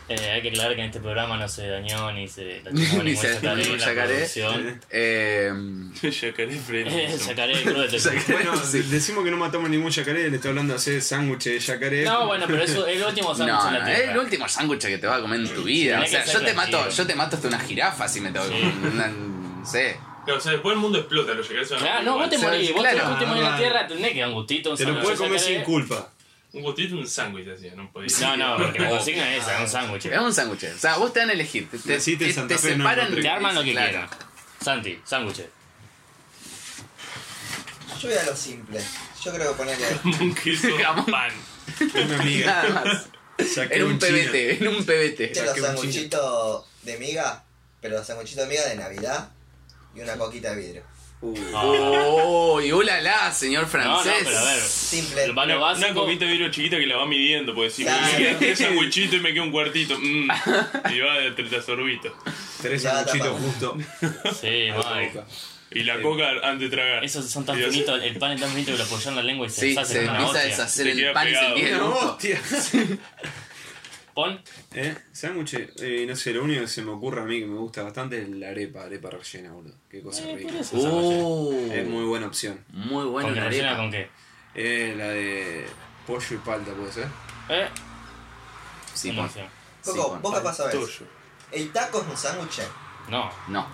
S4: Eh, hay que aclarar que en este programa no se dañó ni se lastimó
S2: Ni
S4: ningún
S2: se
S4: yacaré,
S2: ningún
S4: la
S2: yacaré.
S4: producción.
S2: Eh,
S3: yacaré freno.
S4: Eh, yacaré crudo de
S1: Bueno,
S2: Sí.
S1: decimos que no matamos ningún yacaré, le estoy hablando de hacer sándwiches de yacaré.
S4: No, bueno, pero eso el último sándwich
S2: no,
S4: en la
S2: es
S4: tierra.
S2: el último sándwich que te vas a comer en tu vida. O sea, yo te mato, yo te mato hasta una jirafa si me tengo
S4: Sí.
S2: una, sé.
S3: Claro, o sea, después el mundo explota, se van a
S4: Claro, no, vos te
S2: Sí,
S4: morís, vos
S2: claro.
S4: te último en la
S1: Ah,
S4: tierra tenés que dar un gustito, un
S1: Te lo
S4: sándwich
S1: puedes
S4: de
S1: comer sin culpa.
S3: Un gustito, un sándwich hacía, no podía.
S4: No, no, porque la consigna es esa, un sándwich.
S2: Es un sándwich. O sea, vos te van a elegir. Te, te,
S1: Naciste en
S2: te-
S1: Santa
S2: te
S1: Fe, no en
S2: separan.
S1: Notre
S4: Te arman lo que
S2: Claro.
S4: quieran. Santi, sándwich.
S5: Yo voy a lo simple. Yo creo que ponerle.
S3: un queso,
S2: Jamón.
S3: pan.
S1: Es mi amiga.
S2: Nada más.
S1: Saqué
S2: En un
S1: chino.
S2: PBT, en un PBT.
S5: ¿Viste los
S1: Saqué un
S5: sanguchitos de miga? Pero los sanguchitos de miga de Navidad y una coquita de vidrio.
S2: Oh, y ulala, señor
S4: No, no,
S2: francés.
S4: pero a ver.
S5: Simple.
S3: Una, coquita de vidrio chiquita que la va midiendo, porque si
S5: Claro.
S3: me queda tres sanguchitos y me queda un cuartito, mm, y va de 30 sorbitos.
S1: Tres
S5: tapa.
S1: justo.
S4: Sí,
S1: a la
S4: Mike.
S1: boca.
S3: Y la coca antes de tragar.
S4: Esos son tan finitos, el pan es tan finito que lo apoyan en la lengua y se
S2: Sí,
S4: deshace
S2: se
S4: una
S2: empieza a deshacer el
S3: queda
S2: pan y se
S1: No,
S2: gusto.
S1: hostia.
S4: Pon.
S1: ¿Eh? Sándwiches, eh, no sé, lo único que se me ocurre a mí que me gusta bastante es la arepa, arepa rellena, boludo. Qué cosa
S4: Eh,
S1: rica.
S4: por eso sándwich.
S2: Uh,
S1: Es muy buena opción.
S2: muy bueno
S4: ¿Con qué
S2: la
S4: rellena
S2: arepa.
S4: con qué?
S1: Eh, la de pollo y palta, puede ser.
S4: Eh,
S2: Sí,
S4: una
S2: pon.
S4: opción.
S2: Sí,
S5: Coco,
S2: pon.
S5: ¿vos qué pasó
S3: Tuyo.
S5: El taco es un sándwich,
S4: No,
S2: No,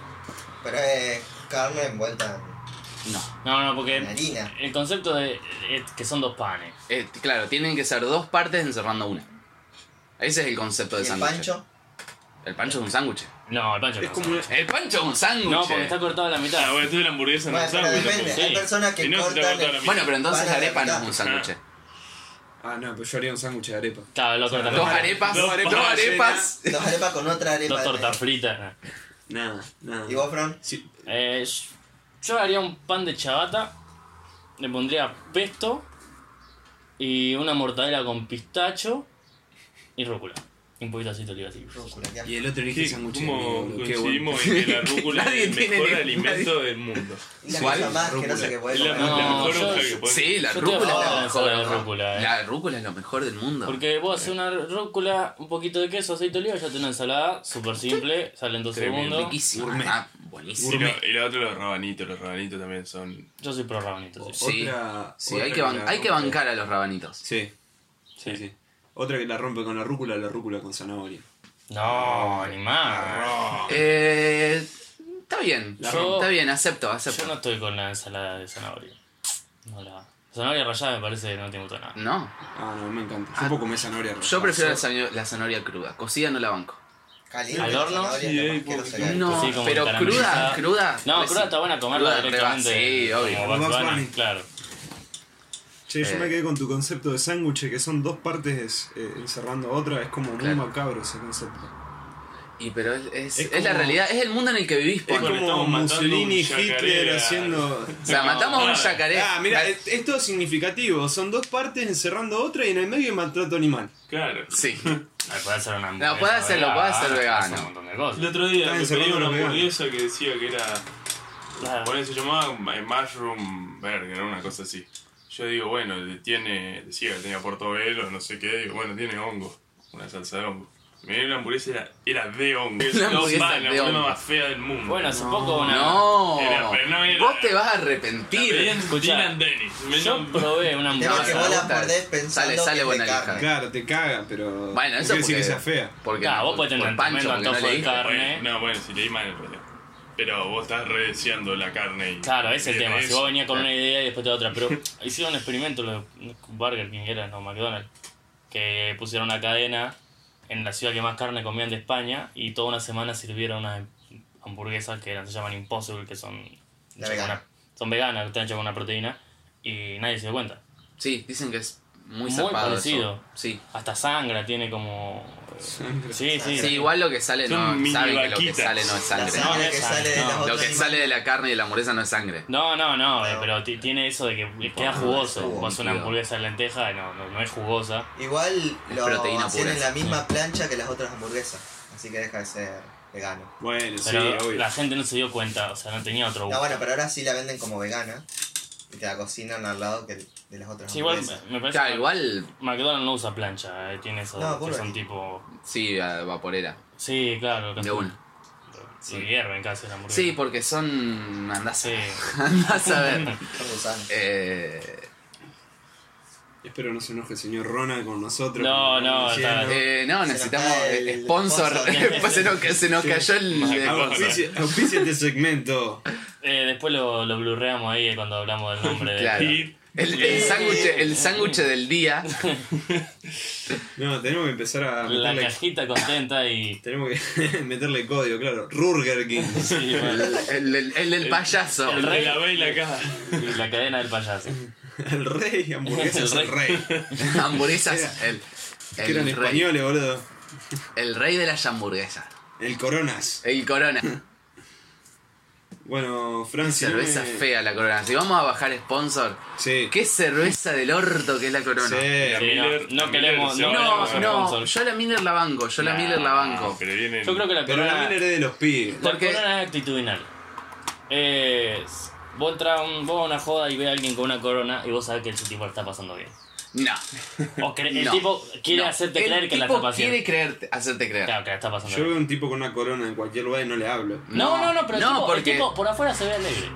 S5: pero es carne envuelta
S2: no.
S4: no, no,
S5: en
S4: porque
S5: harina.
S4: el concepto de es que son dos panes.
S2: Eh, claro, tienen que ser dos partes encerrando una. Ese es el concepto
S5: ¿Y
S2: de
S5: el
S2: sándwich.
S5: pancho?
S2: El pancho es un sándwich.
S4: No, el pancho
S1: Es
S4: no.
S1: como una-
S2: El pancho es un sándwich.
S4: No, porque está cortado a la mitad.
S3: Ah, bueno, entonces la hamburguesa no
S5: Bueno,
S3: es
S5: pero
S3: sándwich
S5: depende.
S3: tampoco.
S4: Sí.
S5: Hay personas que
S3: Y no se te
S5: cortan
S3: corta la
S5: el...
S3: mitad.
S2: Bueno, pero entonces
S5: a la
S2: arepa no es
S5: mitad.
S2: un sándwich.
S1: Ah, no, pero yo haría un sándwich de arepa.
S4: Claro, lo cortan.
S2: Dos arepas,
S3: Dos
S2: dos
S3: arepas
S2: arepas.
S5: Dos arepas con otra arepa.
S4: Dos tortas fritas.
S1: Nada, nada.
S5: ¿Y vos, Fran?
S1: Sí,
S4: Eh, yo haría un pan de chabata, le pondría pesto y una mortadela con pistacho y rúcula. Y un poquito de aceite de oliva así.
S1: Y el otro elige
S3: ¿Qué-
S1: sándwich de
S3: ¿Cómo coincidimos en que la rúcula
S2: Nadie
S3: es el
S2: tiene
S3: mejor alimento del mundo?
S5: La
S2: ¿Cuál?
S5: cosa más que
S1: Rúcula.
S5: sé qué puede
S3: Es la,
S5: comer.
S3: la
S4: No,
S3: mejor
S4: yo-
S3: hoja que puede
S2: Sí, la
S4: Yo
S2: rúcula es la mejor.
S4: rúcula, eh.
S2: La rúcula es lo mejor del mundo.
S4: Porque vos haces una rúcula, un poquito de queso, aceite de oliva, ya tenés una ensalada súper simple, sale en dos
S2: Tremendo,
S4: segundos.
S2: Riquísima. Ah, buenísimo.
S3: Y, lo, y lo otro, los rabanitos. Los rabanitos también son.
S4: Yo soy pro rabanito, sí.
S2: Sí,
S1: Otra-
S2: sí
S1: otra
S2: hay, que
S1: que la
S2: hay que bancar a los rabanitos.
S1: Sí, sí, sí. Otra que la rompe con la rúcula, la rúcula con zanahoria.
S4: No, ni más.
S2: Eh, está bien,
S4: Yo-
S2: está bien, acepto, acepto.
S4: Yo no estoy con la ensalada de zanahoria. No la. Zanahoria rallada me parece que no te gusta nada.
S2: No,
S1: Ah, no, me encanta. Yo
S2: Ah,
S1: puedo comer zanahoria
S2: yo
S1: rallada.
S2: prefiero la zanahoria, la zanahoria cruda. Cocida no la banco.
S5: Caliente,
S4: ¿Al
S5: la
S4: horno?
S5: zanahoria,
S3: Sí, poco-
S5: hay.
S2: No,
S4: Sí, como
S2: pero
S4: caramelizada.
S2: cruda, cruda.
S4: No,
S2: pues
S4: cruda
S2: sí.
S4: está buena comerla
S2: Cruda,
S4: directamente.
S2: sí, obvio.
S4: Como
S1: Como
S4: Bugs
S1: Bugs
S4: Bunny,
S1: Bunny.
S4: claro.
S1: Che, yo
S2: Eh.
S1: me quedé con tu concepto de sándwich, que son dos partes eh, encerrando otra. Es como muy
S2: Claro.
S1: macabro ese concepto.
S2: Y pero es, es,
S1: Es
S2: es la
S1: como-
S2: realidad, es el mundo en el que vivís,
S1: Es.
S3: Bueno,
S1: como Mussolini, Hitler haciendo...
S2: O sea, matamos a un yacaré.
S1: Ah, mira, esto es significativo. Son dos partes encerrando otra y en el medio hay maltrato animal.
S3: Claro.
S2: Sí.
S4: Ah, Puede hacer una hamburguesa.
S2: puede hacerlo, puede vegano.
S4: hacer un montón de cosas.
S3: El otro día me pedí una hamburguesa que decía que era.
S4: Claro.
S3: Por eso se llamaba Mushroom Burger, una cosa así. Yo digo, bueno, tiene. Decía que tenía portobelo, no sé qué. Digo, bueno, tiene hongo. Una salsa de hongo. Me dio la hamburguesa era, era de hongo. Es
S2: Una
S3: la
S2: hamburguesa de
S3: la hamburguesa
S2: hongo.
S3: más fea del mundo.
S4: Bueno, hace poco una.
S2: No,
S3: Era, pero no era-
S2: vos te vas a arrepentir.
S3: en
S4: Escuchá,
S3: Dennis.
S4: Yo
S3: no-
S4: probé una
S2: No,
S5: que
S2: no,
S5: vos la mordés pensando
S2: Sale- sale
S5: que
S2: buena
S5: es carne.
S1: Claro, te caga, pero...
S2: Bueno,
S1: no
S2: eso
S1: quiere decir que sea fea.
S2: porque
S4: Claro,
S2: no,
S4: vos podés tener un
S2: pancho,
S4: tremendo
S2: no
S4: antojo de carne.
S3: Bueno, no, bueno, si leí mal, pero. Pero vos estás redeseando la carne y.
S4: Claro, ese es el tema. Si vos venías con una idea y después te da otra. Pero hicieron un experimento, los Burger King era, no, McDonald's, que pusieron una cadena en la ciudad que más carne comían de España y toda una semana sirvieron unas hamburguesas que eran, se llaman Impossible, que son,
S5: vegana.
S4: una- son veganas, están hechas con una proteína y nadie se dio cuenta.
S2: Sí, dicen que es muy,
S4: Muy parecido.
S2: eso. Sí.
S4: Hasta sangra tiene como...
S1: Sangre.
S4: Sí, sí.
S2: Sí, igual lo que sale
S3: Son
S2: no
S3: mini
S2: saben que lo que
S3: vaquitas.
S2: sale no es
S5: La
S2: sangre.
S4: No,
S5: sangre
S4: no
S5: que
S4: es
S5: sale de
S4: no.
S2: Lo que
S5: animales.
S2: sale de la carne y de la hamburguesa no es sangre.
S4: No, no, no, eh, pero ti- tiene eso de que queda jugoso.
S5: jugo,
S4: Vos una hamburguesa de lenteja no, no, no es jugosa.
S5: Igual lo
S2: proteína
S5: hacían
S2: pura.
S5: en la misma plancha que las otras hamburguesas. Así que deja de ser vegano.
S1: Bueno, sí,
S4: Pero
S1: obvio.
S4: la gente no se dio cuenta, o sea, no tenía otro
S5: No,
S4: gusto.
S5: bueno, pero ahora sí la venden como vegana. Y te la cocinan al lado que de las otras
S4: Sí, igual
S5: hamburguesas.
S4: me parece
S2: Claro,
S4: que
S2: igual
S4: McDonald's no usa plancha, eh, tiene eso
S5: No,
S4: que son tipo...
S2: sí, a vaporera.
S4: Sí, claro.
S2: De
S4: casi-
S2: una.
S4: Lo
S2: Sí.
S4: hierven casi la hamburguesa.
S2: Sí, porque son. Andás
S4: Sí.
S2: andás a ver.
S5: Son gusanos.
S2: Eh,
S1: Espero no se enoje el señor Rona con nosotros.
S4: No, no,
S1: diciendo.
S4: está-
S2: eh, no, necesitamos eh,
S5: el
S2: sponsor.
S5: sponsor.
S2: Después se nos, se nos cayó el.
S1: Auspicia, auspicia este segmento.
S4: Eh, después lo, lo blurreamos ahí cuando hablamos del nombre de...
S2: Claro.
S3: Y-
S2: El, el sándwich el sándwich del día.
S1: No, tenemos que empezar a
S4: La
S1: meterle,
S4: cajita contenta y...
S1: tenemos que meterle código, claro. Rurger King.
S4: Sí, bueno,
S2: El, el, el del payaso.
S4: el
S3: El
S4: rey.
S3: de la baila acá.
S4: y la cadena del payaso.
S1: El rey, hamburguesas el
S4: El
S1: rey.
S2: Hamburguesas. El,
S1: Que eran
S2: el, rey,
S1: españoles, boludo.
S2: el rey de las hamburguesas.
S1: El Coronas.
S2: El corona.
S1: Bueno, Francis.
S2: Cerveza fea la corona. Si vamos a bajar sponsor,
S1: Sí.
S2: ¿qué cerveza del orto que es la corona?
S1: Sí.
S3: La
S4: Sí, no,
S3: Miller-
S4: no
S3: la
S4: queremos-
S3: Miller
S4: no
S2: No, yo la Miller la banco, yo la Miller la banco.
S3: Vienen.
S4: Yo creo que la
S1: Pero la
S4: corona...
S1: Miller es de los pibes.
S4: La
S2: Porque-
S4: corona es actitudinal. Es. Vos entras a un- vos a una joda y ves a alguien con una corona y vos sabés que ese tipo la está pasando bien.
S2: No.
S4: O cre- el
S2: no,
S4: tipo quiere
S2: no.
S4: hacerte
S2: El
S4: creer que la
S2: tipo
S4: está pasando
S2: quiere creerte, hacerte creer.
S4: Claro, que la está pasando
S1: Yo veo un tipo con una corona en cualquier lugar y no le hablo.
S4: No, no, no, pero el,
S2: no,
S4: tipo, el tipo por afuera se ve alegre.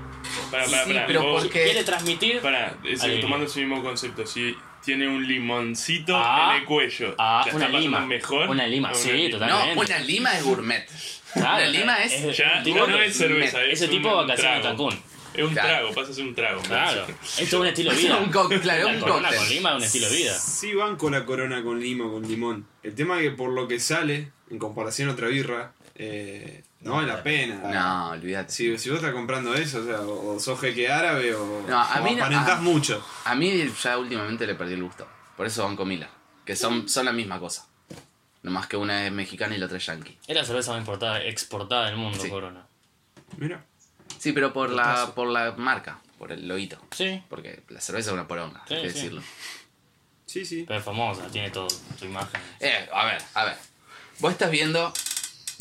S2: Sí,
S3: pará.
S2: pero porque-
S4: Quiere transmitir.
S3: Es-
S4: Alegría.
S3: tomando ese mismo concepto, si tiene un limoncito
S4: Ah,
S3: en el cuello,
S4: ah,
S3: ¿la
S4: una lima.
S3: mejor?
S4: Una lima, sí,
S3: lima.
S4: total.
S2: No,
S4: Totalmente.
S2: una lima es gourmet.
S4: Claro,
S2: una lima es.
S3: Ya no es cerveza, es
S4: Ese tipo de vacaciones en. Cancún.
S3: Es un
S2: Claro.
S3: trago, pasa a ser un trago.
S4: Claro. Esto es un estilo de vida.
S2: un co- claro,
S4: La
S2: un
S4: corona
S2: cóctel.
S4: con lima es un estilo de vida.
S1: Sí van con la corona con lima con limón. El tema es que por lo que sale, en comparación a otra birra, eh, no vale la pena.
S2: No, olvídate.
S1: Si, si vos estás comprando eso, o sea, o, o sos jeque árabe o,
S2: No, a
S1: o
S2: mí no-
S1: aparentás
S2: a-
S1: mucho.
S2: A mí ya últimamente le perdí el gusto. Por eso van con Miller. Que son, son la misma cosa. Nomás que una es mexicana y la otra es yankee.
S4: Es la cerveza más importada, exportada del mundo,
S2: Sí.
S4: Corona.
S1: Mira.
S2: Sí, pero por la, por la marca, por el loguito.
S4: Sí,
S2: Porque la cerveza es una poronga,
S4: Sí,
S2: hay que
S4: sí.
S2: decirlo.
S1: Sí, sí.
S4: pero es famosa, tiene todo, su imagen.
S2: Eh, a ver, a ver. Vos estás viendo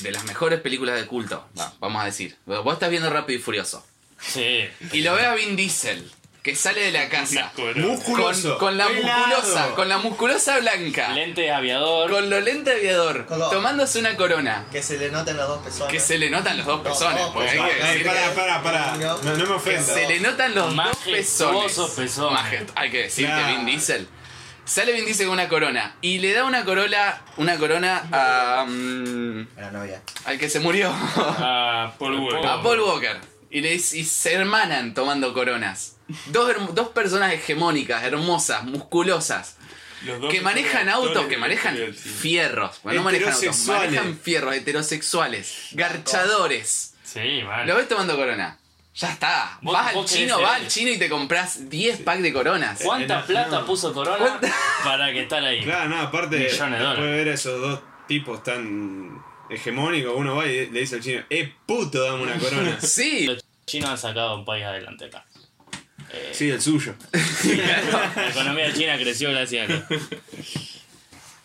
S2: de las mejores películas de culto, va, vamos a decir. Vos estás viendo Rápido y Furioso.
S4: Sí.
S2: Y lo ve a Vin Diesel, que sale de la casa.
S3: Corona.
S1: Musculoso.
S2: Con, con la
S1: pelado.
S2: musculosa, con la musculosa blanca.
S4: Lente aviador.
S2: Con los lentes de aviador,
S5: Con
S2: tomándose una corona.
S5: Que se le noten los dos pezones.
S2: Que se le notan los dos pezones,
S5: no,
S2: porque hay
S5: pues,
S2: que
S5: no,
S2: decir
S1: Ay,
S2: que-
S1: pará, pará, pará. No, no me
S2: que
S1: ofendas.
S2: se le notan los dos
S4: Majestuosos
S2: pezones.
S4: pezones.
S2: Hay que decir
S1: Claro.
S2: que Vin Diesel. Sale Vin Diesel con una corona y le da una corola, una corona a, mm,
S5: A la novia.
S2: al que se murió,
S4: A
S3: Paul Walker.
S2: a Paul Walker. Y, le, y se hermanan tomando coronas. Dos, dos personas hegemónicas, hermosas, musculosas, que manejan autos, que manejan fierros. Bueno, no manejan autos,
S1: Heterosexuales.
S2: manejan fierros, heterosexuales, garchadores.
S4: Sí, vale.
S2: Lo ves tomando corona. Ya está. Vas al chino, vas al chino y te compras 10 packs de coronas.
S4: ¿Cuánta plata
S1: no.
S4: puso Corona
S2: ¿Cuánta?
S4: para que estar ahí?
S1: Claro, no, aparte,
S4: Millones de
S1: después de
S4: dólares.
S1: ver a esos dos tipos tan hegemónicos, uno va y le dice al chino, ¡eh, puto, dame una corona!
S2: Sí.
S4: Los chinos han sacado un país adelante acá. Eh,
S1: Sí, el suyo.
S4: La economía de China creció gracias a.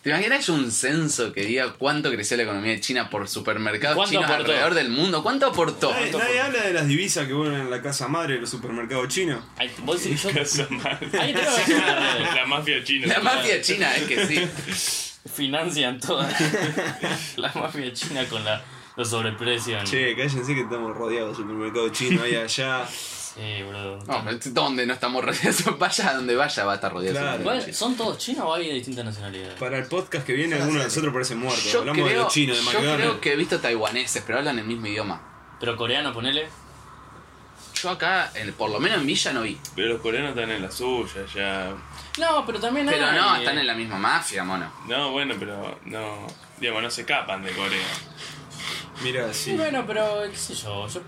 S2: ¿Te imaginas un censo que diga cuánto creció la economía de China por supermercados
S4: ¿Cuánto
S2: chinos
S4: aportó?
S2: alrededor del mundo? ¿Cuánto aportó?
S1: Nadie, nadie habla de las divisas que vuelven en la casa madre de los supermercados chinos.
S4: Ay, vos decís, yo,
S3: Casa madre.
S4: Ahí te.
S3: La mafia china.
S2: La mafia china, es que sí.
S4: Financian toda la mafia china con la, los sobreprecios.
S1: Che, cállense que estamos rodeados de supermercados chinos ahí allá.
S4: Sí, boludo.
S2: No, pero ¿Dónde no estamos rodeados? Vaya a donde vaya va a estar rodeado.
S1: Claro.
S4: Igual. ¿Son todos chinos o hay de distintas nacionalidades?
S1: Para el podcast que viene, alguno de nosotros parece muerto.
S2: Yo
S1: Hablamos de los chinos, de
S2: yo
S1: McDonald's.
S2: creo que he visto taiwaneses, pero hablan el mismo idioma.
S4: Pero coreano, ponele.
S2: Yo acá, en- por lo menos en Villa no vi.
S3: Pero los coreanos están en la suya, ya.
S4: No, pero también
S2: Pero
S4: hay,
S2: no, están en la misma mafia, mono.
S3: No, bueno, pero no. Digamos, no se escapan de Corea.
S1: Mira,
S4: Sí,
S1: si,
S4: bueno, pero qué sé yo. yo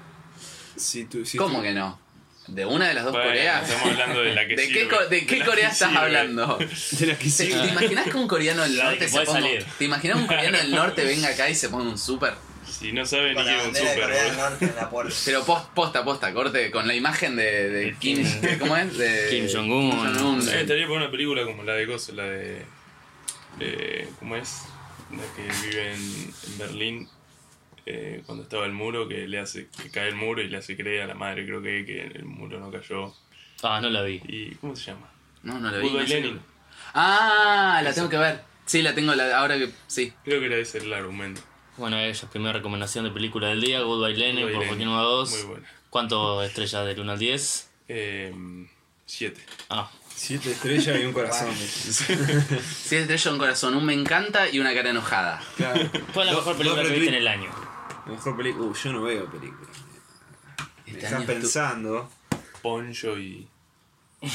S1: si tú. Si
S2: ¿Cómo
S1: tú-
S2: que no? ¿De una de las dos
S3: Bueno,
S2: Coreas?
S3: Estamos hablando de la que
S2: ¿De
S3: sirve.
S2: qué, de qué Corea estás
S3: sirve.
S2: hablando?
S1: De la que
S2: ¿Te,
S1: sí.
S2: te imaginas que un coreano del norte se
S4: puede
S2: ponga...
S4: salir.
S2: ¿Te imaginas un coreano del norte venga acá y se ponga un súper?
S3: Si no sabe ni un super, boludo.
S2: Pero post, posta, posta, corte, con la imagen de, de Kim...
S4: Kim-
S2: ¿Cómo es? De
S4: Kim Jong-un.
S2: Jong-un.
S3: Eh, estaría por una película como la de Gozo, la de. eh, ¿Cómo es? La que vive en, en Berlín. eh, cuando estaba el muro, que le hace que cae el muro y le hace creer a la madre, creo que, que el muro no cayó.
S4: Ah, no la vi.
S3: ¿Y cómo se llama?
S2: No, no la vi. No sé.
S3: Lenin.
S2: Ah, la tengo que ver. Sí, la tengo la, ahora que... Sí.
S3: Creo que era ese el argumento.
S4: Bueno, ella es primera recomendación de película del día, Goodbye Lenin,
S3: Goodbye
S4: por. Joaquín 2.
S3: Muy buena.
S4: ¿Cuánto estrellas del 1 al 10?
S3: Eh, siete.
S4: Ah,
S1: Siete estrellas y un corazón.
S2: Sí, estrella un corazón, un me encanta y una cara enojada.
S1: Claro.
S4: fue la
S1: Do-
S4: mejor película que viste en el año.
S1: La mejor película. Uh, yo no veo películas. Me
S2: Este
S1: estás pensando.
S3: Poncho y.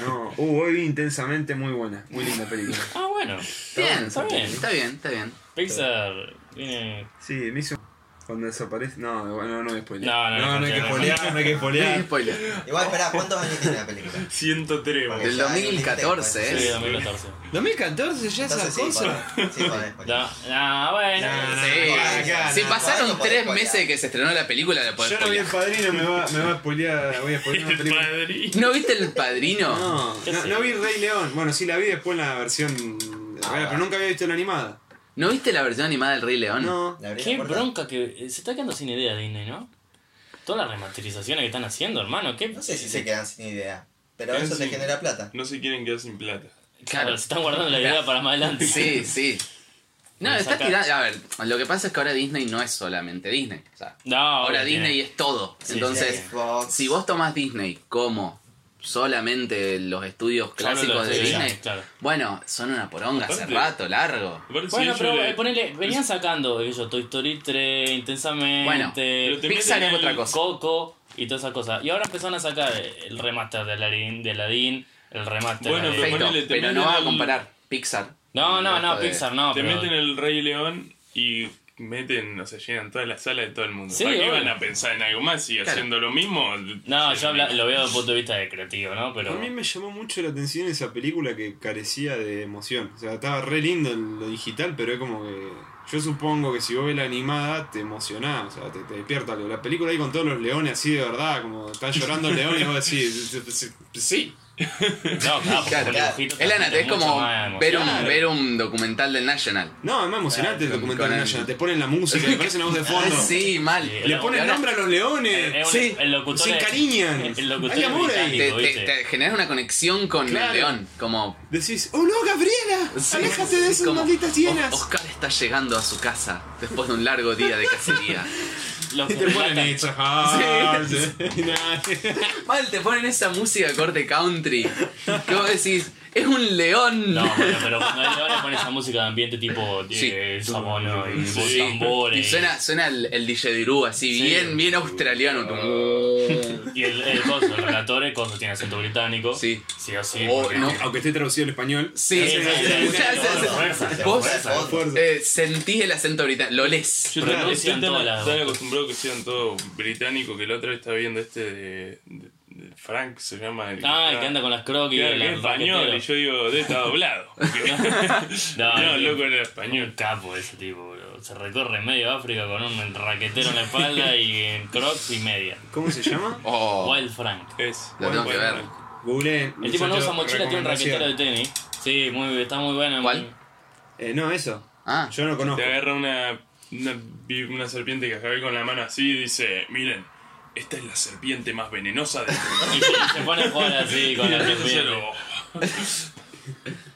S1: No. Uh, hoy vi intensamente muy buena. Muy linda película.
S4: Ah, bueno.
S2: Bien,
S4: Está bien.
S2: está bien, está bien.
S4: Pixar viene.
S1: Sí, me hizo. Cuando desaparece. No, no voy a spoilear.
S4: No, no,
S1: no,
S4: no,
S1: hay que
S4: no,
S1: spoilear, no hay que spoilear.
S2: Spoiler.
S5: Igual, espera, ¿cuántos años tiene la película?
S3: 103, boludo.
S2: Del
S5: Ya,
S2: 2014,
S5: no
S4: Sí,
S2: ¿eh?
S4: 2014.
S1: 2014 ya
S5: Entonces
S1: esa
S5: sí,
S1: cosa.
S5: sí.
S4: No, no, bueno.
S1: No, no,
S2: si
S1: no,
S2: pasaron
S5: no,
S2: tres
S5: no,
S2: meses de que se estrenó la película, la podés
S1: Yo no vi el padrino, me va, me va a spoilear. Voy a spoilear una
S3: El
S1: película.
S3: padrino.
S2: ¿No viste El Padrino?
S1: No,
S4: ¿Qué
S1: no, no vi Rey León. Bueno, sí la vi después en la versión.
S5: Ah,
S1: pero nunca había visto la animada.
S2: ¿No viste la versión animada del Rey León?
S1: No.
S5: ¿Le abrí
S4: Qué
S5: la puerta?
S4: bronca que. Se está quedando sin idea Disney, ¿no? Todas las remasterizaciones que están haciendo, hermano. ¿qué?
S5: No sé si se quedan sin idea. Pero eso te
S3: sin-
S5: genera plata.
S3: No se quieren quedar sin plata.
S4: Claro, se están guardando la idea para más adelante.
S2: Sí, sí. No, está tirando. A ver, lo que pasa es que ahora Disney no es solamente Disney. O sea,
S4: No,
S2: ahora
S4: tiene-
S2: Disney es todo.
S4: Sí,
S2: Entonces, si vos tomás Disney como solamente los estudios clásicos
S4: los
S2: de Disney,
S4: claro.
S2: bueno, son una poronga hace rato, largo.
S3: Si
S4: Bueno, pero
S3: le-
S4: eh, ponele, venían sacando ellos Toy Story 3, Intensamente,
S2: Bueno, Pixar es otra cosa.
S4: Coco y todas esas cosas. Y ahora empezaron a sacar el remaster de Aladdin, de Aladdin el remaster
S3: Bueno,
S4: de...
S2: Perfecto,
S3: ponele, te
S2: pero no vas a
S3: el-
S2: comparar Pixar.
S4: No, no, no,
S2: de-
S4: Pixar no,
S3: Te
S4: pero...
S3: meten el Rey León y meten, o sea, llenan toda la sala de todo el mundo.
S4: Sí,
S3: ¿Para qué van a pensar en algo más y
S2: Claro.
S3: haciendo lo mismo?
S4: No, yo habla- lo veo desde el punto de vista de creativo, ¿no? Pero...
S1: A mí me llamó mucho la atención esa película que carecía de emoción. O sea, estaba re lindo en lo digital, pero es como que. Yo supongo que si vos ves la animada, te emocionás, o sea, te, te despierta algo. La película ahí con todos los leones así de verdad, como están llorando el león y vos decís, sí.
S4: No, claro, porque
S2: Claro,
S4: con dibujitos
S2: Es, la- como ver un, ver un documental del National.
S1: No, es más emocionante el documental
S2: con
S1: de
S2: el-
S1: National. Te ponen la música, te aparece una voz de fondo.
S2: Ah, sí, mal.
S4: Sí,
S1: Le
S4: el-
S1: ponen
S2: ahora-
S1: nombre a los leones.
S4: Un-
S1: sí.
S4: el locutor
S1: se encariñan.
S4: el locutor
S1: Hay amor ahí.
S2: Te, te, te generas una conexión con
S1: Claro.
S2: el león. Como.
S1: Decís, oh no, Gabriela,
S2: Sí,
S1: aléjate de esas
S2: como,
S1: malditas hienas.
S2: "O- Oscar está llegando a su casa después de un largo día de cacería.
S4: Los
S1: Y te ponen
S4: relatan-
S1: a house. Y nada.
S2: Mal, te ponen esa música corte country. Vos decís, es un león.
S4: No, bueno, pero cuando el león le pone esa música de ambiente tipo
S2: Sí.
S4: eh, Samono y
S2: Sí.
S4: tambores.
S2: Y suena, suena el, el didgeridoo así,
S4: Sí.
S2: bien, bien australiano.
S4: Y el, el coso, el relator, el coso tiene acento británico.
S2: Sí.
S4: Sí o sí.
S2: Oh,
S4: porque-
S2: no.
S1: Aunque esté traducido al español.
S2: Sí,
S4: Sí, sí, sí, sí, sí, sí,
S2: Vos eh, sentís el acento británico, lo lees.
S3: Yo estoy tan, acostumbrado que sean todo británico que la otra vez estaba viendo este de Frank, se llama. El
S4: Ah, el que anda con las croquis.
S3: Claro,
S4: el
S3: que es español, y yo digo, de está doblado.
S4: No,
S3: loco era
S4: Un
S3: español.
S4: capo ese tipo, bro. Se recorre medio África con un raquetero en la espalda y en crocs y media.
S1: ¿Cómo se llama?
S2: Oh,
S4: Wild Frank.
S3: Es.
S2: Lo tengo que ver.
S1: Google.
S4: El tipo no usa mochila, tiene un raquetero de tenis. Sí, muy, está muy bueno.
S2: ¿Cuál?
S4: muy-
S1: Eh, no, eso.
S2: ah,
S1: Yo no conozco.
S3: Te agarra una, una, una serpiente cascabel con la mano así y dice, miren, esta es la serpiente más venenosa mundo.
S4: Y se, pone a jugar así con la serpiente.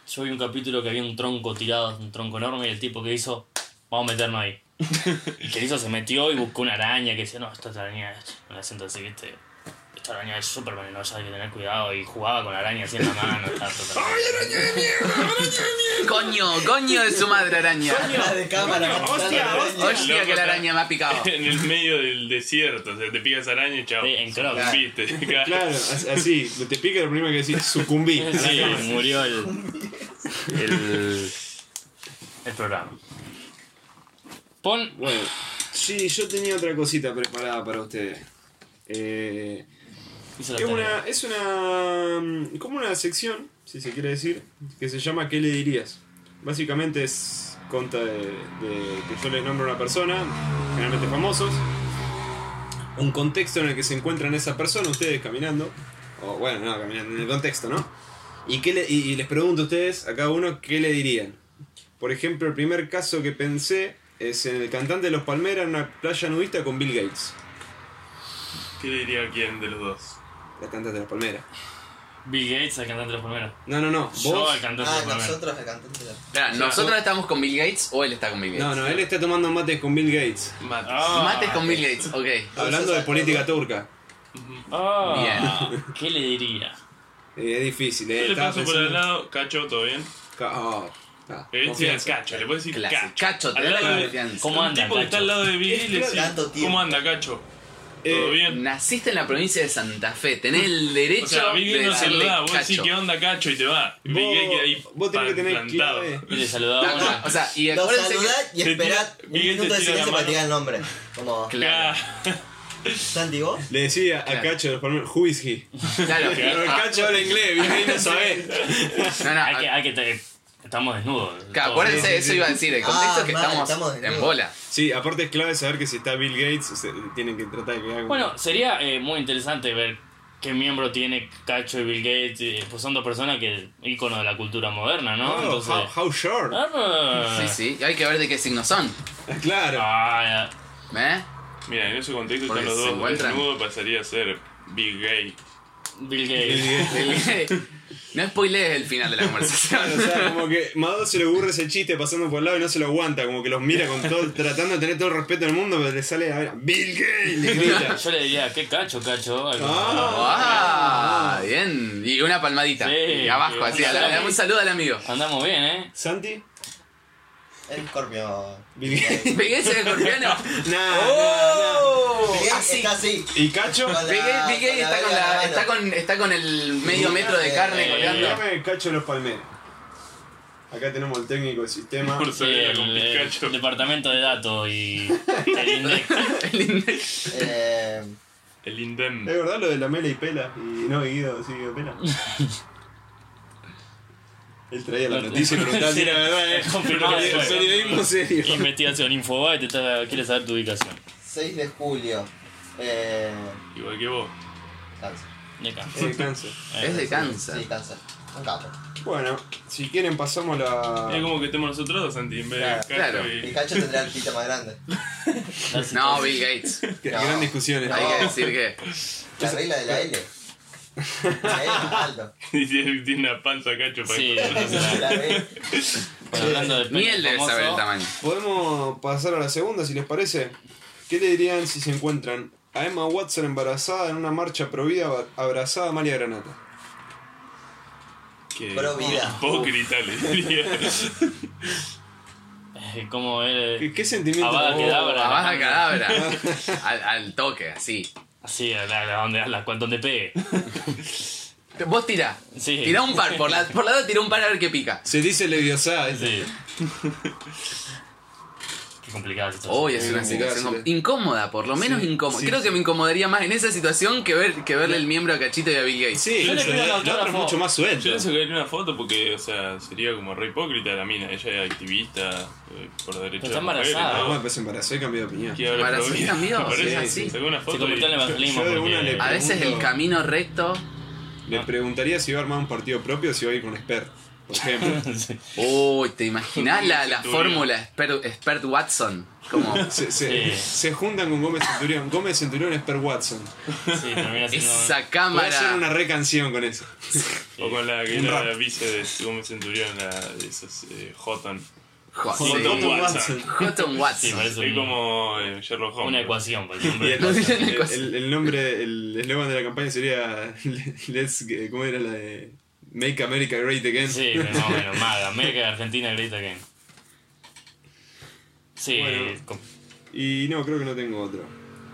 S4: Yo vi un capítulo que había un tronco tirado, un tronco enorme, y el tipo que hizo, vamos a meternos ahí. Y que hizo se metió y buscó una araña que decía, no, esta araña, un acento así, viste, esta araña es súper venenosa, hay que tener cuidado. Y jugaba con la araña así en la mano. estaba totalmente-
S2: Coño, coño de su madre araña.
S5: La de cámara.
S3: hostia,
S5: matando
S3: hostia.
S5: arañas.
S2: Hostia que la araña me ha picado.
S3: En el medio del desierto, o sea, te pica esa araña y chao.
S4: Sí, en crocs.
S3: Sucumbiste.
S1: Claro, as- así, te pica lo primero que decís, sucumbí.
S4: Sí, murió el, el, el programa. Pon.
S1: Bueno, sí, yo tenía otra cosita preparada para ustedes. Eh, es, una, es una. mm, como una sección, si se quiere decir, que se llama ¿Qué le dirías? Básicamente es conta de, de que yo les nombro a una persona, generalmente famosos, un contexto en el que se encuentran esa persona, ustedes caminando, o bueno, no, caminando, en el contexto, ¿no? Y, qué le- y y les pregunto a ustedes, a cada uno, ¿qué le dirían? Por ejemplo, el primer caso que pensé es en el cantante de Los Palmeras en una playa nudista con Bill Gates,
S3: ¿Qué le diría a quién de los dos?
S1: La cantante de Los Palmeras.
S4: Bill Gates, el cantante de los primeros.
S1: No, no, no,
S4: Yo,
S1: vos...
S4: el cantante de
S5: Ah,
S4: los primeros.
S5: nosotros el cantante. de-
S2: Espera, ¿nosotros estamos con Bill Gates o él está con Bill Gates?
S1: No, no, él está tomando mates con Bill Gates.
S3: Mates.
S4: Ah,
S2: Mates con Bill Gates, ok.
S1: Hablando de política turca.
S4: Ah, ¿Qué le diría?
S1: Eh, es difícil,
S3: Yo
S1: eh.
S3: le
S1: Estaba
S3: paso por al lado, Cacho, ¿todo bien?
S1: Ca- oh, ah,
S3: Le decir al. Cacho, le puedes decir. Cacho.
S2: Cacho,
S3: Al
S2: te da
S3: lado
S2: la
S3: de-
S2: confianza.
S4: ¿Cómo
S3: Un
S4: anda,
S3: tipo que está al lado de Bill y le decís. ¿cómo anda, Cacho? ¿Todo
S1: Eh,
S3: bien?
S2: Naciste en la provincia de Santa Fe, tenés el derecho
S3: O sea,
S2: de
S3: no saludás, vos decís qué onda, Cacho, y te va.
S1: Vos-
S3: queda ahí
S1: vos tenés que tener
S3: plantado.
S4: Y le saludábamos.
S2: O sea, y
S5: Lo
S2: que...
S5: saludás y esperás un minuto de silencio para tirar el nombre. Como,
S2: Claro,
S5: Santi, ¿vos?
S1: Le decía a
S2: Claro.
S1: Cacho de los Palmeras, who is he?
S2: claro.
S1: Pero el Cacho habla inglés, Gates no sabe.
S2: No, no,
S4: Hay que, hay que estamos desnudos.
S2: Claro, acuérdense,
S1: Sí, sí,
S2: eso iba a decir. El contexto
S5: Ah,
S2: es que
S5: mal,
S2: estamos,
S5: estamos
S2: en bola.
S1: Sí, aparte es clave saber que si está Bill Gates, se- tienen que tratar de que haga
S4: Bueno, sería eh, muy interesante ver qué miembro tiene Cacho y Bill Gates. eh, Pues son dos personas que ícono de la cultura moderna, ¿no?
S1: Oh,
S4: Entonces.
S1: how, how short.
S4: Ah,
S2: Sí, sí. Y hay que ver de qué signos son.
S1: Claro.
S4: Ah,
S2: ¿Eh?
S3: Mira, en ese contexto
S2: Porque
S3: están los dos
S2: encuentran.
S3: desnudos, pasaría a ser Big Gay.
S4: Bill
S1: Bill
S4: Gates.
S2: No spoilees el final de la
S1: Claro,
S2: conversación.
S1: o sea, como que Madonna se le ocurre ese chiste pasando por el lado y no se lo aguanta, como que los mira con todo, tratando de tener todo el respeto del mundo, pero le sale a ver, Bill Gates, le grita.
S4: Yo le diría, ¿qué cacho, cacho? Algo-
S2: ¡Ah! Bien. Y una palmadita.
S4: Sí,
S2: y abajo,
S4: sí,
S2: así. a la- un saludo al amigo.
S4: Andamos bien, ¿eh?
S1: ¿Santi?
S5: El Scorpio.
S1: Bill Gates.
S2: Pegué ese escorpiano.
S1: Nah,
S2: ¡Oh!
S5: Miguel
S2: Así.
S5: está así.
S1: ¿Y Cacho?
S5: Con la-
S2: Pegué, pegué,
S5: con la
S2: está, con
S5: verga en la
S2: la,
S5: mano.
S2: está, con, está con el medio metro de carne
S5: Eh,
S2: colgando.
S1: Dígame Cacho de los Palmeras. Acá tenemos el técnico del sistema.
S3: Por con
S4: el, el
S3: Pikachu.
S4: departamento de datos y el.
S2: El index.
S5: Eh,
S3: El Indem.
S1: ¿Es verdad lo de la mela y pela? Y no, Guido, sí, Guido pela. Él traía la noticia y preguntaba si era verdad, eh.
S4: Confirmado
S1: Periodismo serio.
S4: Investigación Infobae te está, quiere saber tu ubicación.
S5: 6 de julio. Eh,
S3: Igual que vos.
S5: cáncer.
S4: De acá.
S1: Eh, cáncer.
S2: Es de
S5: Sí,
S2: cáncer.
S5: cáncer. Un capo.
S1: Bueno, si quieren pasamos la...
S3: Es como que estemos nosotros dos, Santi, en vez de
S5: Claro,
S3: Cacho
S2: claro.
S5: El
S3: y...
S5: cacho tendrá el pito más grande.
S2: No, Bill Gates.
S1: Gran discusiones.
S2: Hay que decir que.
S5: La regla de la L.
S3: tiene tiene una panza Cacho para
S4: Sí. Bueno, hablando de
S2: Ni
S4: pene
S2: él debe
S4: famoso,
S2: saber el tamaño.
S1: Podemos pasar a la segunda, si les parece. ¿Qué le dirían si se encuentran a Emma Watson embarazada en una marcha prohibida abrazada a Amalia Granata?
S3: Que
S5: Pro vida.
S3: hipócrita le diría.
S4: eh, Como él.
S1: ¿Qué, qué sentimiento? Oh,
S4: Kedavra.
S2: Abaja cadabra. Al, al toque, así.
S4: Así, a la, a donde, a la, donde pegue.
S2: Vos tirá.
S4: Sí.
S2: Tirá un par. Por la, por la dos tirá un par a ver qué pica.
S1: Se dice leviosa.
S4: Sí. Qué complicada la situación.
S2: Uy, es una situación incómoda, por lo menos
S1: Sí,
S2: incómoda.
S1: sí,
S2: Creo
S1: sí.
S2: que me incomodaría más en esa situación que ver que verle el miembro a Cachito y a Bill Gates.
S1: Sí,
S4: Yo le pido
S1: la es mucho más suelta.
S3: Yo le sacaría una foto porque, o sea, sería como re hipócrita la mina. Ella es activista eh, por derechos
S4: Pero está embarazada.
S3: ¿no?
S1: Pues se embarazó y cambió de opinión.
S2: Embarazó y cambió, sí, así.
S4: Se
S3: foto
S4: convirtió en evangelismo
S2: A veces el camino recto.
S1: Le preguntaría si va a armar un partido propio o si va a ir con Expert, por ejemplo.
S4: Sí.
S2: Uy, ¿te imaginas la, la fórmula Expert, Expert Watson? Como.
S1: Se, se-
S4: Sí.
S1: se juntan con Gómez Centurión. Gómez Centurión, Expert Watson.
S4: Sí, termina siendo.
S2: Esa
S1: Voy a
S2: cámara.
S1: hacer una re canción con eso.
S3: O con la que era la vice de Gómez Centurión, la de esos eh, Houghton. Houghton Watson.
S1: Watson.
S2: Houghton
S4: Sí,
S2: Watson.
S4: parece
S3: Es
S4: un-
S3: como eh, Sherlock Holmes.
S4: una ecuación. por
S1: Y
S4: ejemplo.
S1: el, nombre, el eslogan de la campaña sería Let's, ¿cómo era la de Make America Great Again?
S4: Sí, más o menos. Maga, América, Argentina, Great Again. Sí,
S1: Bueno. Y no, creo que no tengo otro.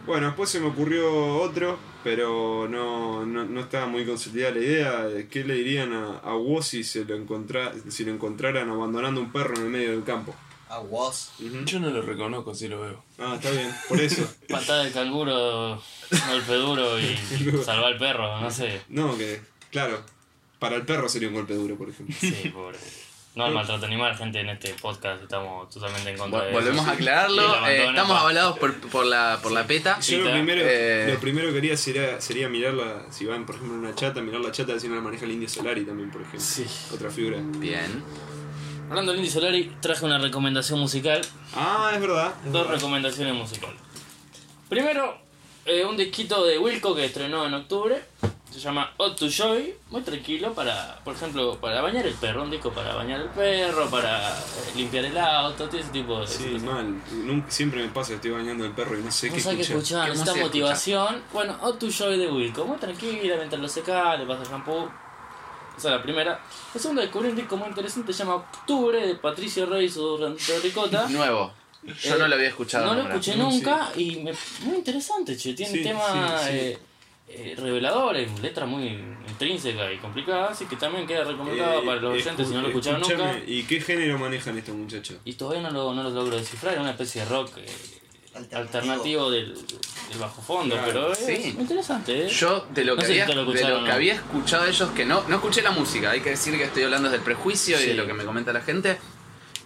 S1: Bueno, después se me ocurrió otro, pero no, no, no estaba muy consolidada la idea. de ¿Qué le dirían a, a Woz si, se lo encontra, si lo encontraran abandonando un perro en el medio del campo?
S5: A vos.
S1: Ujú.
S3: Yo no lo reconozco si lo veo.
S1: Ah, está bien, por eso.
S4: patada de canguro, golpe duro y salvar al perro, no sé.
S1: No, que, claro, para el perro sería un golpe duro, por ejemplo.
S4: Sí, pobre. No al maltrato animal, gente, en este podcast estamos totalmente en contra de
S2: Volvemos
S4: eso.
S2: a
S4: Y el
S2: aclararlo. eh, estamos
S4: pa-
S2: avalados por, por, la, por la PETA.
S1: Yo lo primero,
S2: eh,
S1: lo primero que haría sería, sería mirarla, si van por ejemplo en una chata, mirar la chata de si no la maneja el Indio Solari también, por ejemplo.
S4: Sí.
S1: Otra figura.
S2: Bien.
S4: Hablando del Indy Solari, traje una recomendación musical.
S1: Ah, es verdad. es
S4: Dos
S1: verdad.
S4: recomendaciones musicales. Primero, eh, un disquito de Wilco que estrenó en octubre. Se llama Out to Joy. Muy tranquilo para, por ejemplo, para bañar el perro. Un disco para bañar el perro, para eh, limpiar el auto, todo ese tipo de
S1: Sí,
S4: cosas.
S1: mal. Nunca- siempre me pasa que estoy bañando el perro y no sé
S4: No
S1: qué escuchar.
S4: escuchar,
S2: ¿Qué música
S4: motivación. Bueno, Out to Joy de Wilco, muy tranquila mientras lo seca, le pasa shampoo. Esa es la primera. La segunda, descubrí un disco muy interesante, se llama Octubre, de Patricio Rey y su Ricota.
S2: Nuevo. Yo
S4: Eh,
S2: no lo había escuchado.
S4: No lo escuché nunca y me, muy interesante, che. Tiene
S1: Sí,
S4: temas
S1: sí, sí.
S4: Eh, eh, reveladores, letras muy intrínsecas y complicadas, así que también queda recomendado
S1: Eh,
S4: para los oyentes si no lo escucharon nunca.
S1: ¿Y qué género manejan estos muchachos?
S4: Y todavía no lo, no lo logro descifrar, es una especie de rock eh, alternativo del, del bajo fondo,
S1: Claro,
S4: pero es
S2: sí.
S4: muy interesante. ¿eh?
S2: Yo, de lo,
S4: No
S2: que,
S4: si
S2: había,
S4: lo
S2: de lo que había escuchado de ellos, que no, no escuché la música, hay que decir que estoy hablando desde el prejuicio y de lo que me comenta la gente,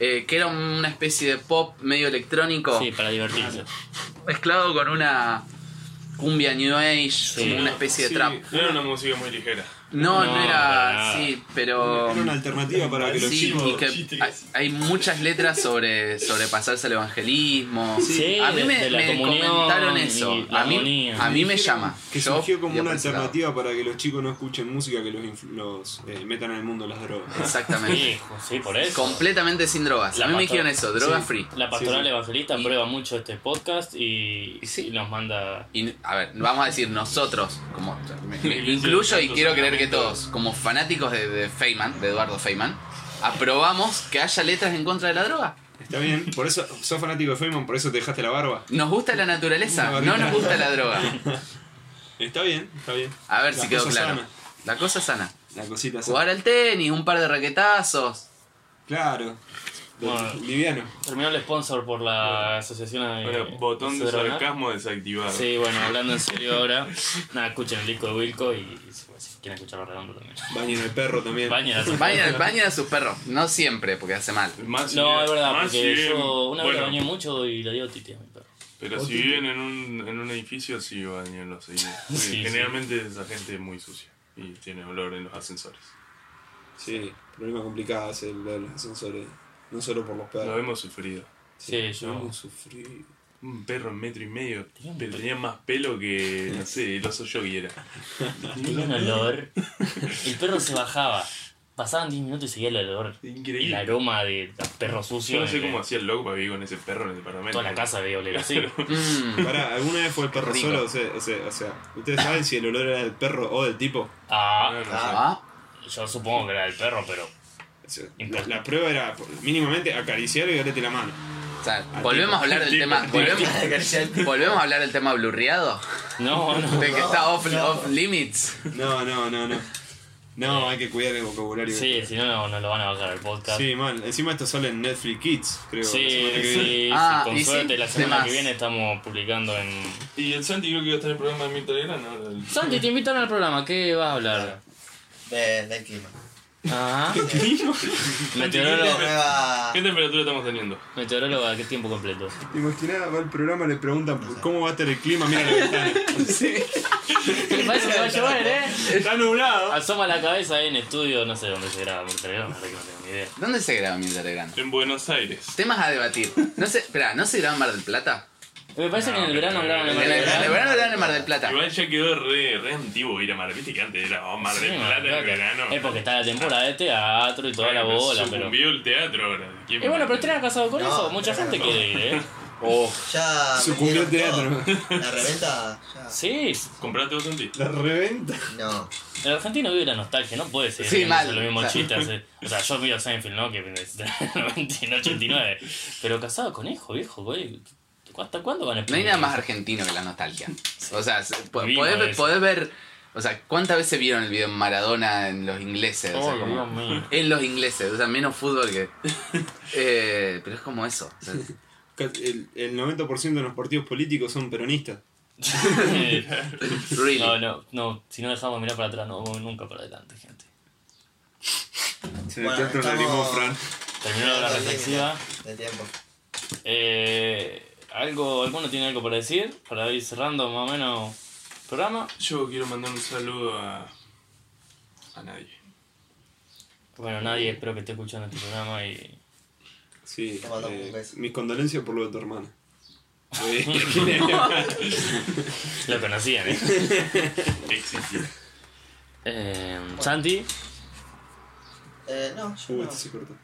S2: eh, que era una especie de pop medio electrónico,
S4: Sí, para divertirse.
S2: mezclado con una cumbia new age, como una especie de
S1: Sí,
S2: trap.
S3: No era una música muy ligera.
S2: No, no, era, sí, pero...
S1: Era una alternativa para que los
S2: Sí,
S1: chicos...
S2: y que hay, hay muchas letras sobre, sobre pasarse al evangelismo.
S4: Sí,
S2: a mí me, me comentaron eso. A mí, a mí me
S1: Dijeron
S2: llama.
S1: Que
S2: Yo
S1: surgió como una
S2: lado.
S1: alternativa para que los chicos no escuchen música que los, influ- los eh, metan en el mundo las drogas.
S2: Exactamente.
S4: Sí, sí, por eso.
S2: Completamente sin drogas.
S4: La
S2: a mí me dijeron eso, droga
S1: sí.
S2: free.
S4: La pastoral
S1: Sí, sí.
S4: evangelista
S2: Y-
S4: prueba mucho este podcast y,
S2: Y sí.
S4: y nos manda
S2: Y, a ver, vamos a decir nosotros, como me- me
S3: Iglesia
S2: incluyo y quiero creer que Todos, como fanáticos de, de Feynman, de Eduardo Feynman, aprobamos que haya letras en contra de la droga.
S1: Está bien, por eso sos fanático de Feynman, por eso te dejaste la barba.
S2: Nos gusta la naturaleza, no nos gusta la droga.
S1: Está bien, está bien.
S2: A ver
S1: La
S2: si quedó claro.
S1: sana.
S2: La cosa sana.
S1: La cosita sana.
S2: Jugar al tenis, un par de raquetazos.
S1: Claro.
S4: Bueno.
S1: Liviano.
S4: Terminó el sponsor por la asociación de.
S3: Bueno, botón de sarcasmo desactivado.
S4: Sí, bueno, hablando en serio ahora. Nada, escuchen el disco de Wilco y quieren escucharlo redondo también.
S1: Bañen al perro también.
S4: Bañen a su
S2: Bañan, bañan a sus perros. No siempre, porque hace mal.
S3: Más
S4: No, es verdad,
S3: más
S4: porque
S3: viven-
S4: yo una vez
S3: bueno,
S4: lo bañé mucho y le dio titis a mi perro.
S3: Pero si viven en un, en un edificio, sí seguido. Porque
S4: Sí,
S3: Generalmente esa gente es muy sucia y tiene olor en los ascensores.
S1: Sí, problema complicado es el de los ascensores. No solo por los
S3: Lo
S1: perros.
S3: hemos sufrido.
S4: Sí, yo.
S1: Hemos sufrido.
S3: Un perro en metro y medio, pero
S4: pe-
S3: tenía más pelo que, no sé, el oso yogi era.
S4: Tenía un olor. El perro se bajaba. Pasaban 10 minutos y seguía el olor. Y el
S3: Increíble.
S4: aroma de perro sucio.
S3: Yo no sé cómo hacía el loco para vivir con ese perro en el departamento.
S4: Toda la casa debía oler así.
S2: Mm.
S1: Pará, ¿alguna vez fue el perro
S2: Rico.
S1: solo? O sea, o sea, o sea, ¿ustedes saben si el olor era del perro o del tipo?
S4: Ah,
S3: No, no.
S2: Ah,
S4: yo supongo que era del perro, pero.
S1: La, la prueba era mínimamente acariciar y olerte la mano.
S2: O sea,
S1: Al
S2: volvemos a hablar del
S3: Tipo,
S2: tema.
S3: tipo.
S2: Volvemos, volvemos a hablar del tema blurriado.
S4: No, no.
S2: De que está off, off limits.
S1: No, no, no, no. No, hay que cuidar el vocabulario.
S4: Sí, si no, no, no lo van a bajar al podcast.
S1: Sí, mal. Encima esto sale en Netflix Kids, creo.
S4: Sí, sí,
S1: viene.
S4: sí,
S2: Ah,
S4: con
S2: y sí,
S4: suerte la semana que viene estamos publicando en...
S3: Y el Santi creo que iba a estar en el programa de Legrand ahora. el-
S4: Santi, te invitaron al programa, ¿qué vas a hablar?
S5: De, del clima.
S4: Ah,
S5: nueva.
S3: ¿Qué temperatura estamos teniendo?
S4: meteorólogo a qué tiempo completo.
S1: ¿Te imaginás? Va al programa, le preguntan cómo va a estar el clima, mira la ventana.
S4: Me parece que va a llover, ¿eh?
S1: Está nublado.
S4: Asoma la cabeza ahí en estudio, no sé dónde se graba, verdad que no tengo ni idea.
S2: ¿Dónde se graba Mirta Legrand?
S3: En Buenos Aires.
S2: Temas a debatir. No sé, espera, ¿no se graba en Mar del Plata?
S4: Me parece que en el verano graban en
S2: En
S4: Mar
S2: el,
S4: del
S2: en el
S4: Plata.
S2: verano graban en Mar Mar del Plata.
S3: Igual ya quedó re, re antiguo ir a Mar Viste que antes era oh, Mar del
S4: Sí,
S3: Plata en
S4: que-
S3: verano.
S4: Es porque está la temporada de teatro y toda la bola, pero.
S3: Sucumbió el teatro ahora. ¿Quién
S4: Y bueno, pero estás casado con
S5: No,
S4: eso, mucha gente
S5: no.
S4: quiere ir, ¿eh?
S5: Ya.
S1: Sucumbió el teatro.
S5: La reventa. Ya.
S4: Sí,
S3: Comprate vos un ti.
S1: La reventa.
S5: No.
S4: el argentino vive la nostalgia, no puede ser.
S2: Sí, mal.
S4: Lo mismo
S2: O sea.
S4: chiste hace- O sea, yo vi a Seinfeld, ¿no? Que del 90, 89. Pero casado con hijo, viejo, güey. ¿Hasta cuándo van a
S2: No hay nada más argentino que la nostalgia. O sea, podés, ver. O sea, ¿cuántas veces vieron el video en Maradona en los ingleses? O sea,
S4: Oh,
S2: como-
S4: Dios mío.
S2: en los ingleses, o sea, menos fútbol que. Eh, pero es como eso. o sea,
S1: El, el 90% de los partidos políticos son peronistas.
S2: really.
S4: No, no, no. Si no dejamos de mirar para atrás, no vamos nunca para adelante, gente.
S1: Se me
S5: Bueno,
S1: teatro la
S5: estamos-.
S4: Terminó la reflexiva.
S5: De tiempo.
S4: Eh, ¿algo, ¿Alguno tiene algo para decir? Para ir cerrando más o menos el programa.
S3: Yo quiero mandar un saludo a. a nadie.
S4: Bueno, nadie espero que esté escuchando este programa y.
S1: Sí, eh, mis condolencias por lo de tu hermana.
S4: Lo conocían, ¿eh?
S3: Existía.
S4: Eh, Santi.
S5: Eh, no, yo
S1: Uh,
S5: no.
S1: este se cortó.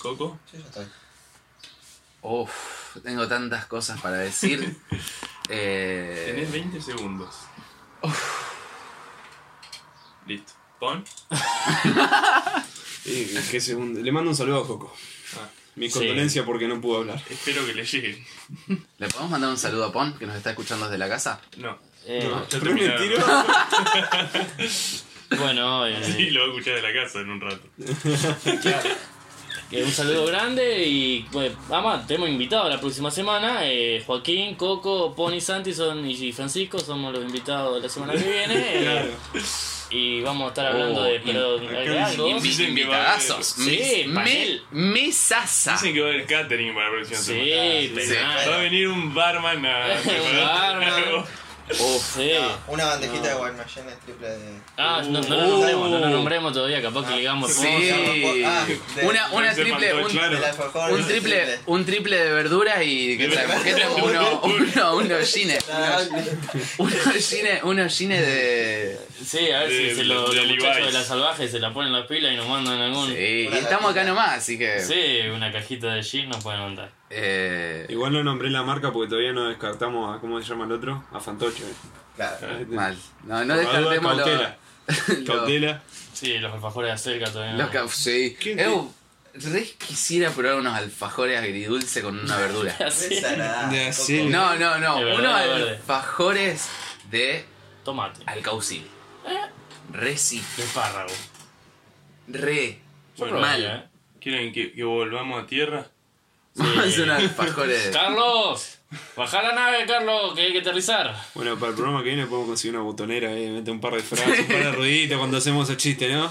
S3: Coco.
S5: Yo ya estoy.
S2: Uf, tengo tantas cosas para decir. Eh,
S3: Tenés 20 segundos. Listo. Pon.
S1: Eh, qué segundo. Le mando un saludo a Coco.
S3: Ah,
S1: Mi
S4: Sí.
S1: condolencia porque no pudo hablar.
S3: espero que le llegue.
S2: ¿Le podemos mandar un saludo a Pon, que nos está escuchando desde la casa?
S3: No.
S4: Eh,
S1: No, pero.
S4: Bueno, eh,
S3: Sí, lo voy a escuchar de la casa en un rato.
S4: Eh, un saludo grande y bueno, vamos, tenemos invitados la próxima semana. eh, Joaquín, Coco, Pony, Santi son, y Francisco somos los invitados de la semana que viene. eh,
S1: Claro.
S4: Y vamos a estar hablando
S2: Oh,
S4: de, pero, algo.
S1: dicen-
S3: Dicen que va a haber-
S2: Invitadazos.
S4: Sí, panel.
S2: Mesaza.
S3: Dicen que va a haber catering para la próxima
S4: Sí,
S3: semana.
S2: sí.
S3: Va a venir un barman a.
S4: Un barman.
S2: Uf,
S4: Sí.
S5: No, una bandejita de Guaymallén triple de.
S4: Ah, no, no lo nombremos, no lo nombremos todavía, capaz que digamos.
S2: Sí.
S5: Ah, de-
S2: Una, una triple, un,
S5: alfajor,
S2: un triple, un triple de verdura y ¿qué traemos? Uno, uno, unos jeans.
S5: Ah,
S2: Unos jeans, unos jeans de.
S4: Sí, a ver
S3: De-
S4: si se lo,
S3: de
S4: los muchachos de la salvaje se la ponen las pilas y nos mandan algún.
S2: Sí, y estamos acá nomás, así que.
S4: Sí, una cajita de jeans nos pueden mandar.
S2: Eh,
S1: Igual no nombré la marca porque todavía no descartamos a. ¿Cómo se llama el otro? A Fantoche.
S5: Claro.
S2: mal. No, no descartemos lo-
S1: cautela.
S2: lo-
S1: Cautela.
S4: Sí, los alfajores de acerca todavía no.
S2: los ca- sí.
S1: ¿Quién
S2: Eu, re quisiera probar unos alfajores agridulce con una verdura.
S1: De.
S2: No, no, no.
S4: Verdad,
S2: Unos alfajores de
S4: Tomate.
S2: alcaucil. Re sí.
S4: De espárrago.
S2: Re.
S3: Bueno,
S2: mal.
S4: ¿eh?
S3: ¿Quieren que, que volvamos a tierra?
S2: Alfajores.
S4: ¡Carlos! ¡Baja la nave, Carlos! Que hay que aterrizar.
S1: Bueno, para el programa que viene podemos conseguir una botonera ahí, meter un par de frases, un par de ruiditas cuando hacemos el chiste, ¿no?